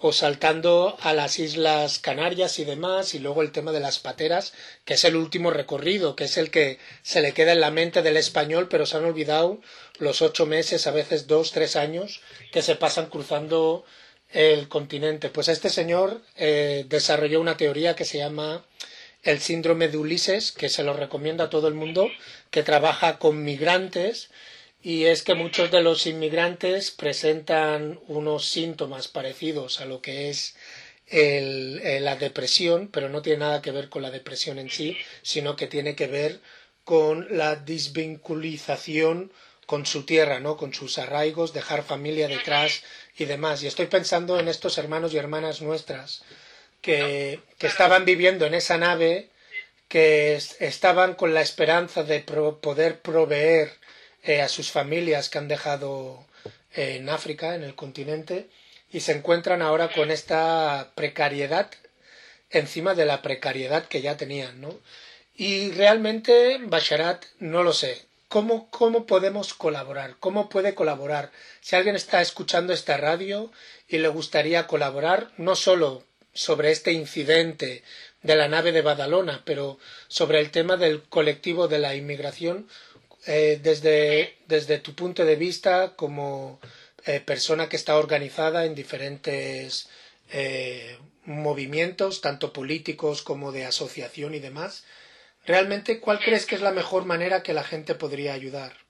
o saltando a las Islas Canarias y demás, y luego el tema de las pateras, que es el último recorrido, que es el que se le queda en la mente del español, pero se han olvidado los ocho meses, a veces dos, tres años, que se pasan cruzando el continente. Pues este señor eh, desarrolló una teoría que se llama el síndrome de Ulises, que se lo recomiendo a todo el mundo, que trabaja con migrantes, y es que muchos de los inmigrantes presentan unos síntomas parecidos a lo que es el- eh, la depresión, pero no tiene nada que ver con la depresión en sí, sino que tiene que ver con la desvinculización con su tierra, ¿no? con sus arraigos, dejar familia detrás y demás. Y estoy pensando en estos hermanos y hermanas nuestras que, que estaban viviendo en esa nave, que es- estaban con la esperanza de pro- poder proveer eh, a sus familias que han dejado eh, en África, en el continente, y se encuentran ahora con esta precariedad encima de la precariedad que ya tenían, ¿no? Y realmente, Basharat, no lo sé. ¿Cómo, ¿Cómo podemos colaborar? ¿Cómo puede colaborar? Si alguien está escuchando esta radio y le gustaría colaborar, no solo sobre este incidente de la nave de Badalona, pero sobre el tema del colectivo de la inmigración, eh, desde, desde tu punto de vista como eh, persona que está organizada en diferentes eh, movimientos, tanto políticos como de asociación y demás, realmente, ¿cuál crees que es la mejor manera que la gente podría ayudar?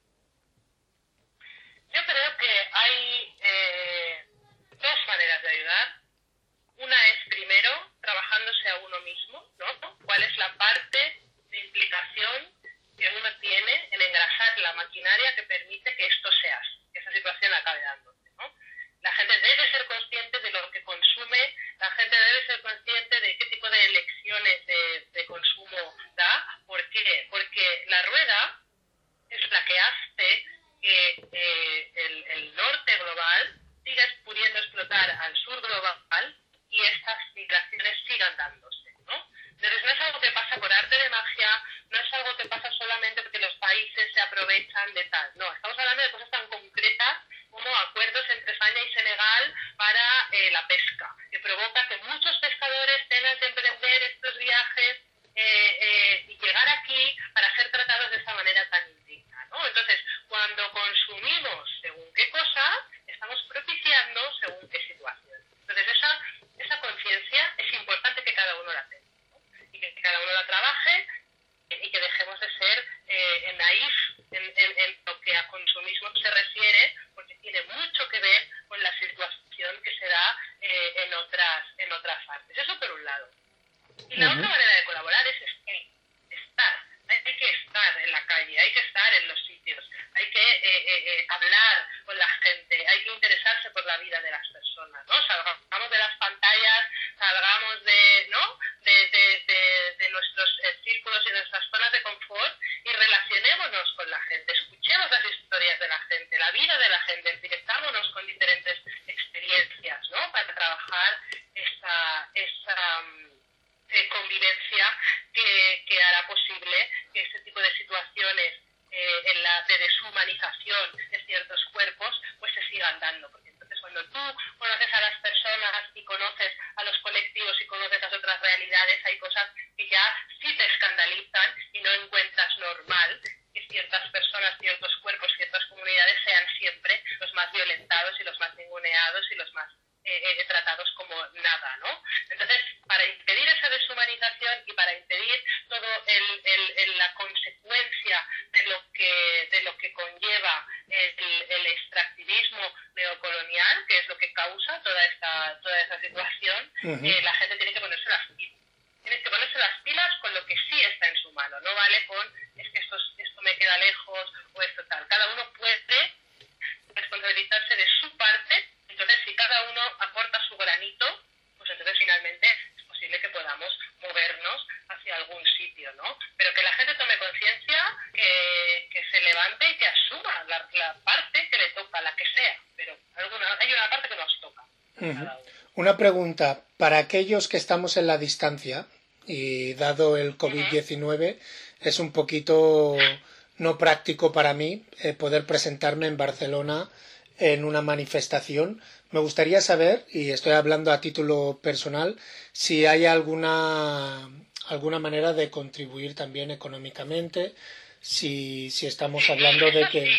parte que le toca, la que sea, pero hay una parte que nos toca. Una pregunta, para aquellos que estamos en la distancia y dado el COVID-19 es un poquito no práctico para mí eh, poder presentarme en Barcelona en una manifestación. Me gustaría saber, y estoy hablando a título personal, si hay alguna, alguna manera de contribuir también económicamente, si, si estamos hablando de que.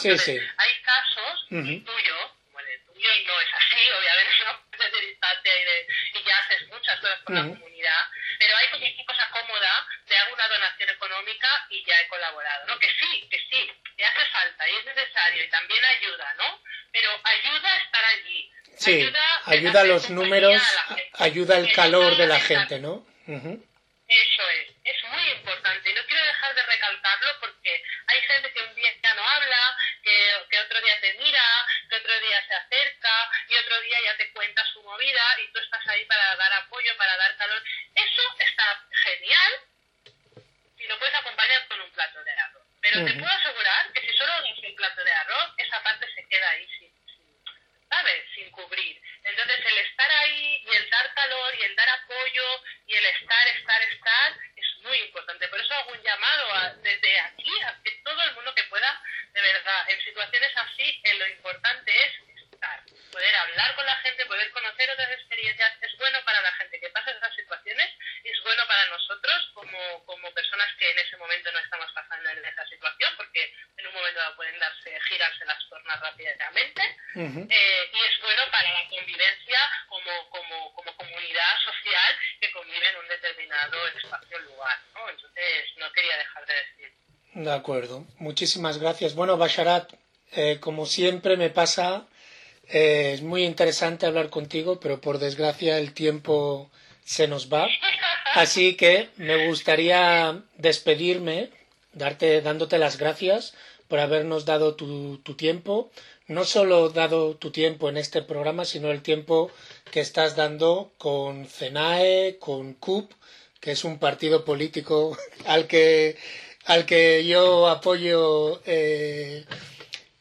Sí, sí. Hay casos, el tuyo, bueno, el tuyo no es así, obviamente, no puedes de distancia y, de, y ya haces muchas cosas por la comunidad, pero hay cualquier cosa cómoda, te hago una donación económica y ya he colaborado, ¿no? Que sí, que sí, te hace falta y es necesario y también ayuda, ¿no? Pero ayuda a estar allí. Sí, ayuda, ayuda a los números, ayuda el calor de la gente, ¿no? Eso es, es muy importante. Y no quiero dejar de recalcarlo porque hay gente que un día ya no habla, que, que otro día te mira, que otro día se acerca y otro día ya te cuenta su movida y tú estás ahí para dar apoyo, para dar calor. Eso está genial si lo puedes acompañar con un plato de arroz. Pero te puedo asegurar que si solo das un plato de arroz, esa parte se queda ahí sin, ¿sabes? Sin cubrir. Entonces, el estar ahí y el dar calor y el dar apoyo y el estar, estar, estar es muy importante. Por eso hago un llamado a, desde aquí a que todo el mundo que pueda, de verdad, en situaciones así, en lo importante es estar, poder hablar con la gente, poder conocer otras experiencias. Es bueno para la gente que pasa esas situaciones y es bueno para nosotros como, como personas que en ese momento no estamos pasando en esa situación, porque en un momento dado pueden darse, girarse las tornas rápidamente. eh, y es bueno para la convivencia como, como, como comunidad social que convive en un determinado espacio o lugar. ¿no? Entonces, no quería dejar de decir. De acuerdo. Muchísimas gracias. Bueno, Basharat, eh, como siempre me pasa, eh, es muy interesante hablar contigo, pero por desgracia el tiempo se nos va. Así que me gustaría despedirme, darte, dándote las gracias por habernos dado tu, tiempo, no solo dado tu tiempo en este programa, sino el tiempo que estás dando con CENAE, con CUP, que es un partido político al que, al que yo apoyo eh,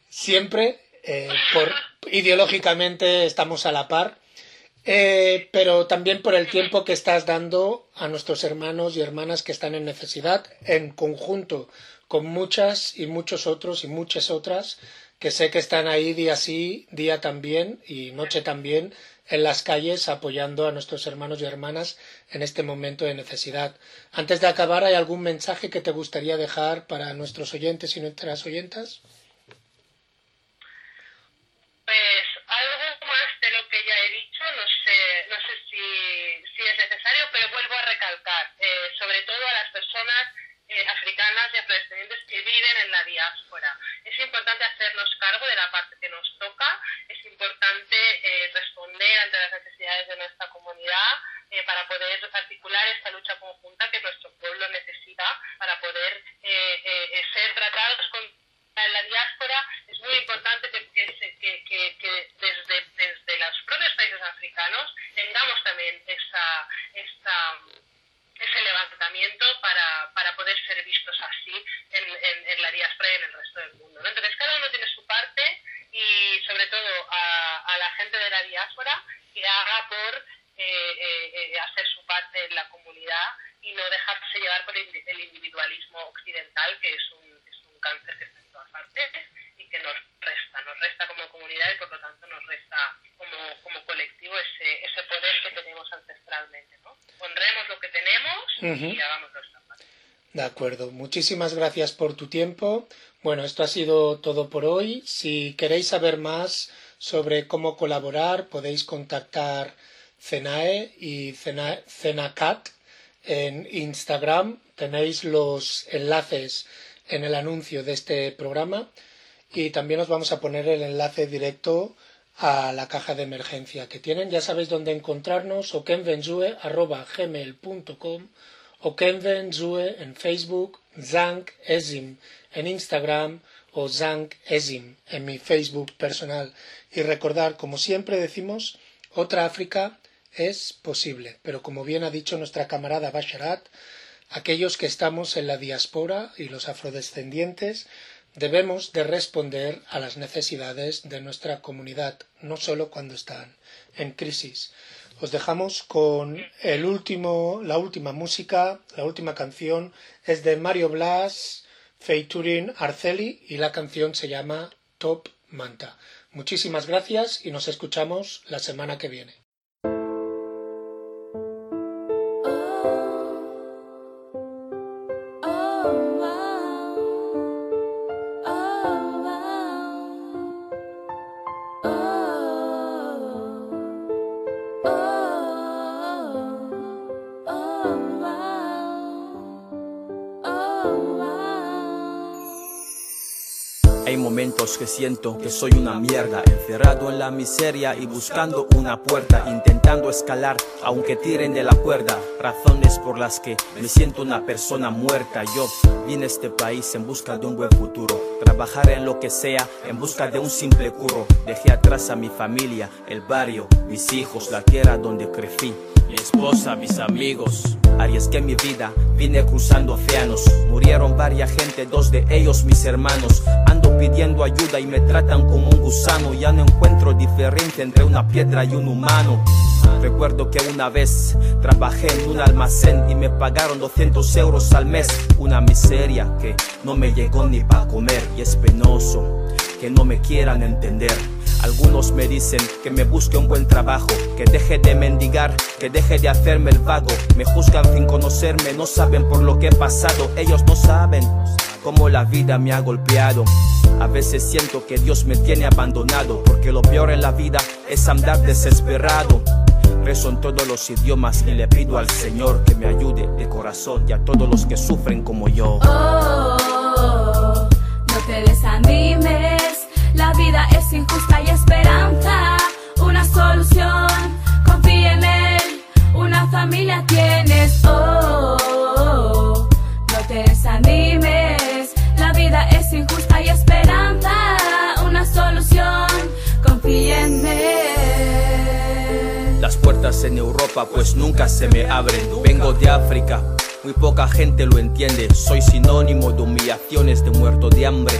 siempre, eh, por, ideológicamente estamos a la par, eh, pero también por el tiempo que estás dando a nuestros hermanos y hermanas que están en necesidad, en conjunto con muchas y muchos otros y muchas otras que sé que están ahí día sí, día también y noche también en las calles apoyando a nuestros hermanos y hermanas en este momento de necesidad. Antes de acabar, ¿hay algún mensaje que te gustaría dejar para nuestros oyentes y nuestras oyentas? Pues algo más de lo que ya he dicho, no sé, no sé si, es necesario, pero vuelvo a recalcar, eh, sobre todo a las personas eh, africanas y afrodescendientes que viven en la diáspora. Es importante hacernos cargo de la parte que nos toca, es importante responder ante las necesidades de nuestra comunidad eh, para poder articular esta lucha conjunta que nuestro pueblo necesita para poder ser tratados con la diáspora es muy importante que, que, que, que desde, desde, los propios países africanos tengamos también esa, esa, ese levantamiento para, para, poder ser vistos así en, en, en, la diáspora y en el resto del mundo. ¿no? Entonces, cada uno tiene su parte y, sobre todo, a, a la gente de la diáspora que haga por eh, eh, eh, hacer su parte en la comunidad y no dejarse llevar por el individualismo occidental, que es un, es un cáncer que está en todas partes y que nos resta, nos resta como comunidad y por lo tanto nos resta como, como colectivo ese, ese poder que tenemos ancestralmente. ¿no? Honremos lo que tenemos uh -huh. y parte. De acuerdo, muchísimas gracias por tu tiempo. Bueno, esto ha sido todo por hoy. Si queréis saber más sobre cómo colaborar, podéis contactar CENAE y CENACAT en Instagram. Tenéis los enlaces en el anuncio de este programa y también os vamos a poner el enlace directo a la caja de emergencia que tienen. Ya sabéis dónde encontrarnos, okenvenzue.gmail.com, okenvenzue en Facebook, Zank Ezim en Instagram o Zank Ezim en mi Facebook personal. Y recordar, como siempre decimos, otra África es posible, pero como bien ha dicho nuestra camarada Basharat, aquellos que estamos en la diáspora y los afrodescendientes debemos de responder a las necesidades de nuestra comunidad, no solo cuando están en crisis. Os dejamos con el último, la última música, la última canción es de Mario Blas, featuring Arceli y la canción se llama Top Manta. Muchísimas gracias y nos escuchamos la semana que viene. Que siento que soy una mierda, encerrado en la miseria y buscando una puerta, intentando escalar aunque tiren de la cuerda, razones por las que me siento una persona muerta. Yo vine a este país en busca de un buen futuro, trabajar en lo que sea en busca de un simple curro. Dejé atrás a mi familia, el barrio, mis hijos, la tierra donde crecí mi esposa, mis amigos. Arriesgué mi vida, vine cruzando océanos. Murieron varias gente, dos de ellos mis hermanos. Ando pidiendo ayuda y me tratan como un gusano. Ya no encuentro diferencia entre una piedra y un humano. Recuerdo que una vez trabajé en un almacén y me pagaron 200 euros al mes. Una miseria que no me llegó ni para comer y es penoso que no me quieran entender. Algunos me dicen que me busque un buen trabajo, que deje de mendigar, que deje de hacerme el vago. Me juzgan sin conocerme, no saben por lo que he pasado, ellos no saben cómo la vida me ha golpeado. A veces siento que Dios me tiene abandonado, porque lo peor en la vida es andar desesperado. Rezo en todos los idiomas y le pido al Señor que me ayude de corazón y a todos los que sufren como yo. Oh, no te desanimes la vida es injusta y esperanza, una solución. Confía en él, una familia tienes. Oh, no te desanimes. Es injusta y esperanza, una solución. Confía en él. Las puertas en Europa pues nunca se me abren. Vengo de África muy poca gente lo entiende. Soy sinónimo de humillaciones, de muerto de hambre,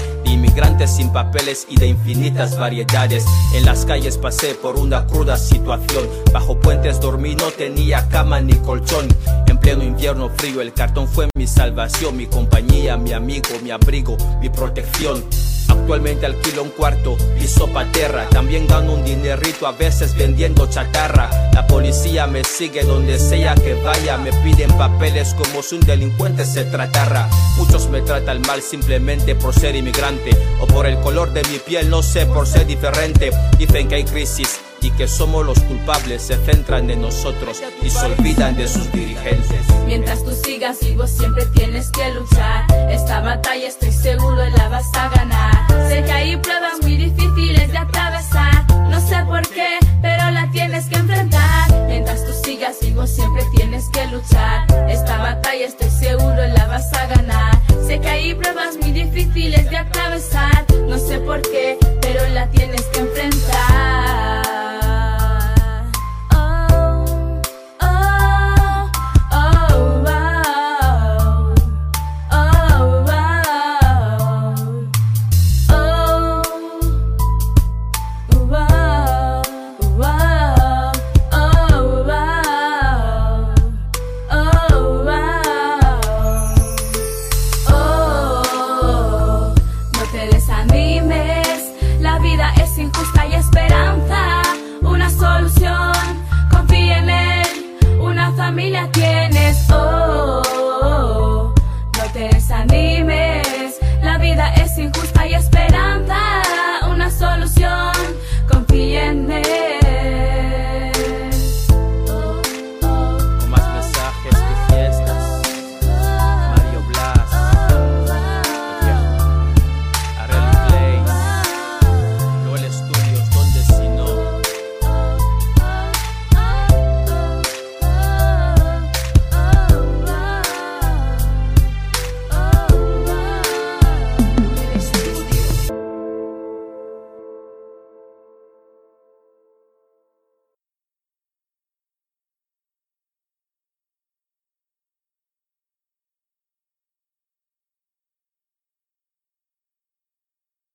inmigrantes sin papeles y de infinitas variedades. En las calles pasé por una cruda situación. Bajo puentes dormí, no tenía cama ni colchón. En pleno invierno frío, el cartón fue mi salvación, mi compañía, mi amigo, mi abrigo, mi protección. Actualmente alquilo un cuarto, piso pa' tierra. También gano un dinerito a veces vendiendo chatarra. La policía me sigue donde sea que vaya. Me piden papeles como si un delincuente se tratara. Muchos me tratan mal simplemente por ser inmigrante. O por el color de mi piel, no sé, por ser diferente. Dicen que hay crisis y que somos los culpables se centran en nosotros y se olvidan de sus dirigentes. Mientras tú sigas vivo siempre tienes que luchar. Esta batalla estoy seguro la vas a ganar. Sé que hay pruebas muy difíciles de atravesar no sé por qué, pero la tienes que enfrentar. Mientras tú sigas vivo siempre tienes que luchar. Esta batalla estoy seguro la vas a ganar. Sé que hay pruebas muy difíciles de atravesar. No sé por qué, pero la tienes que enfrentar.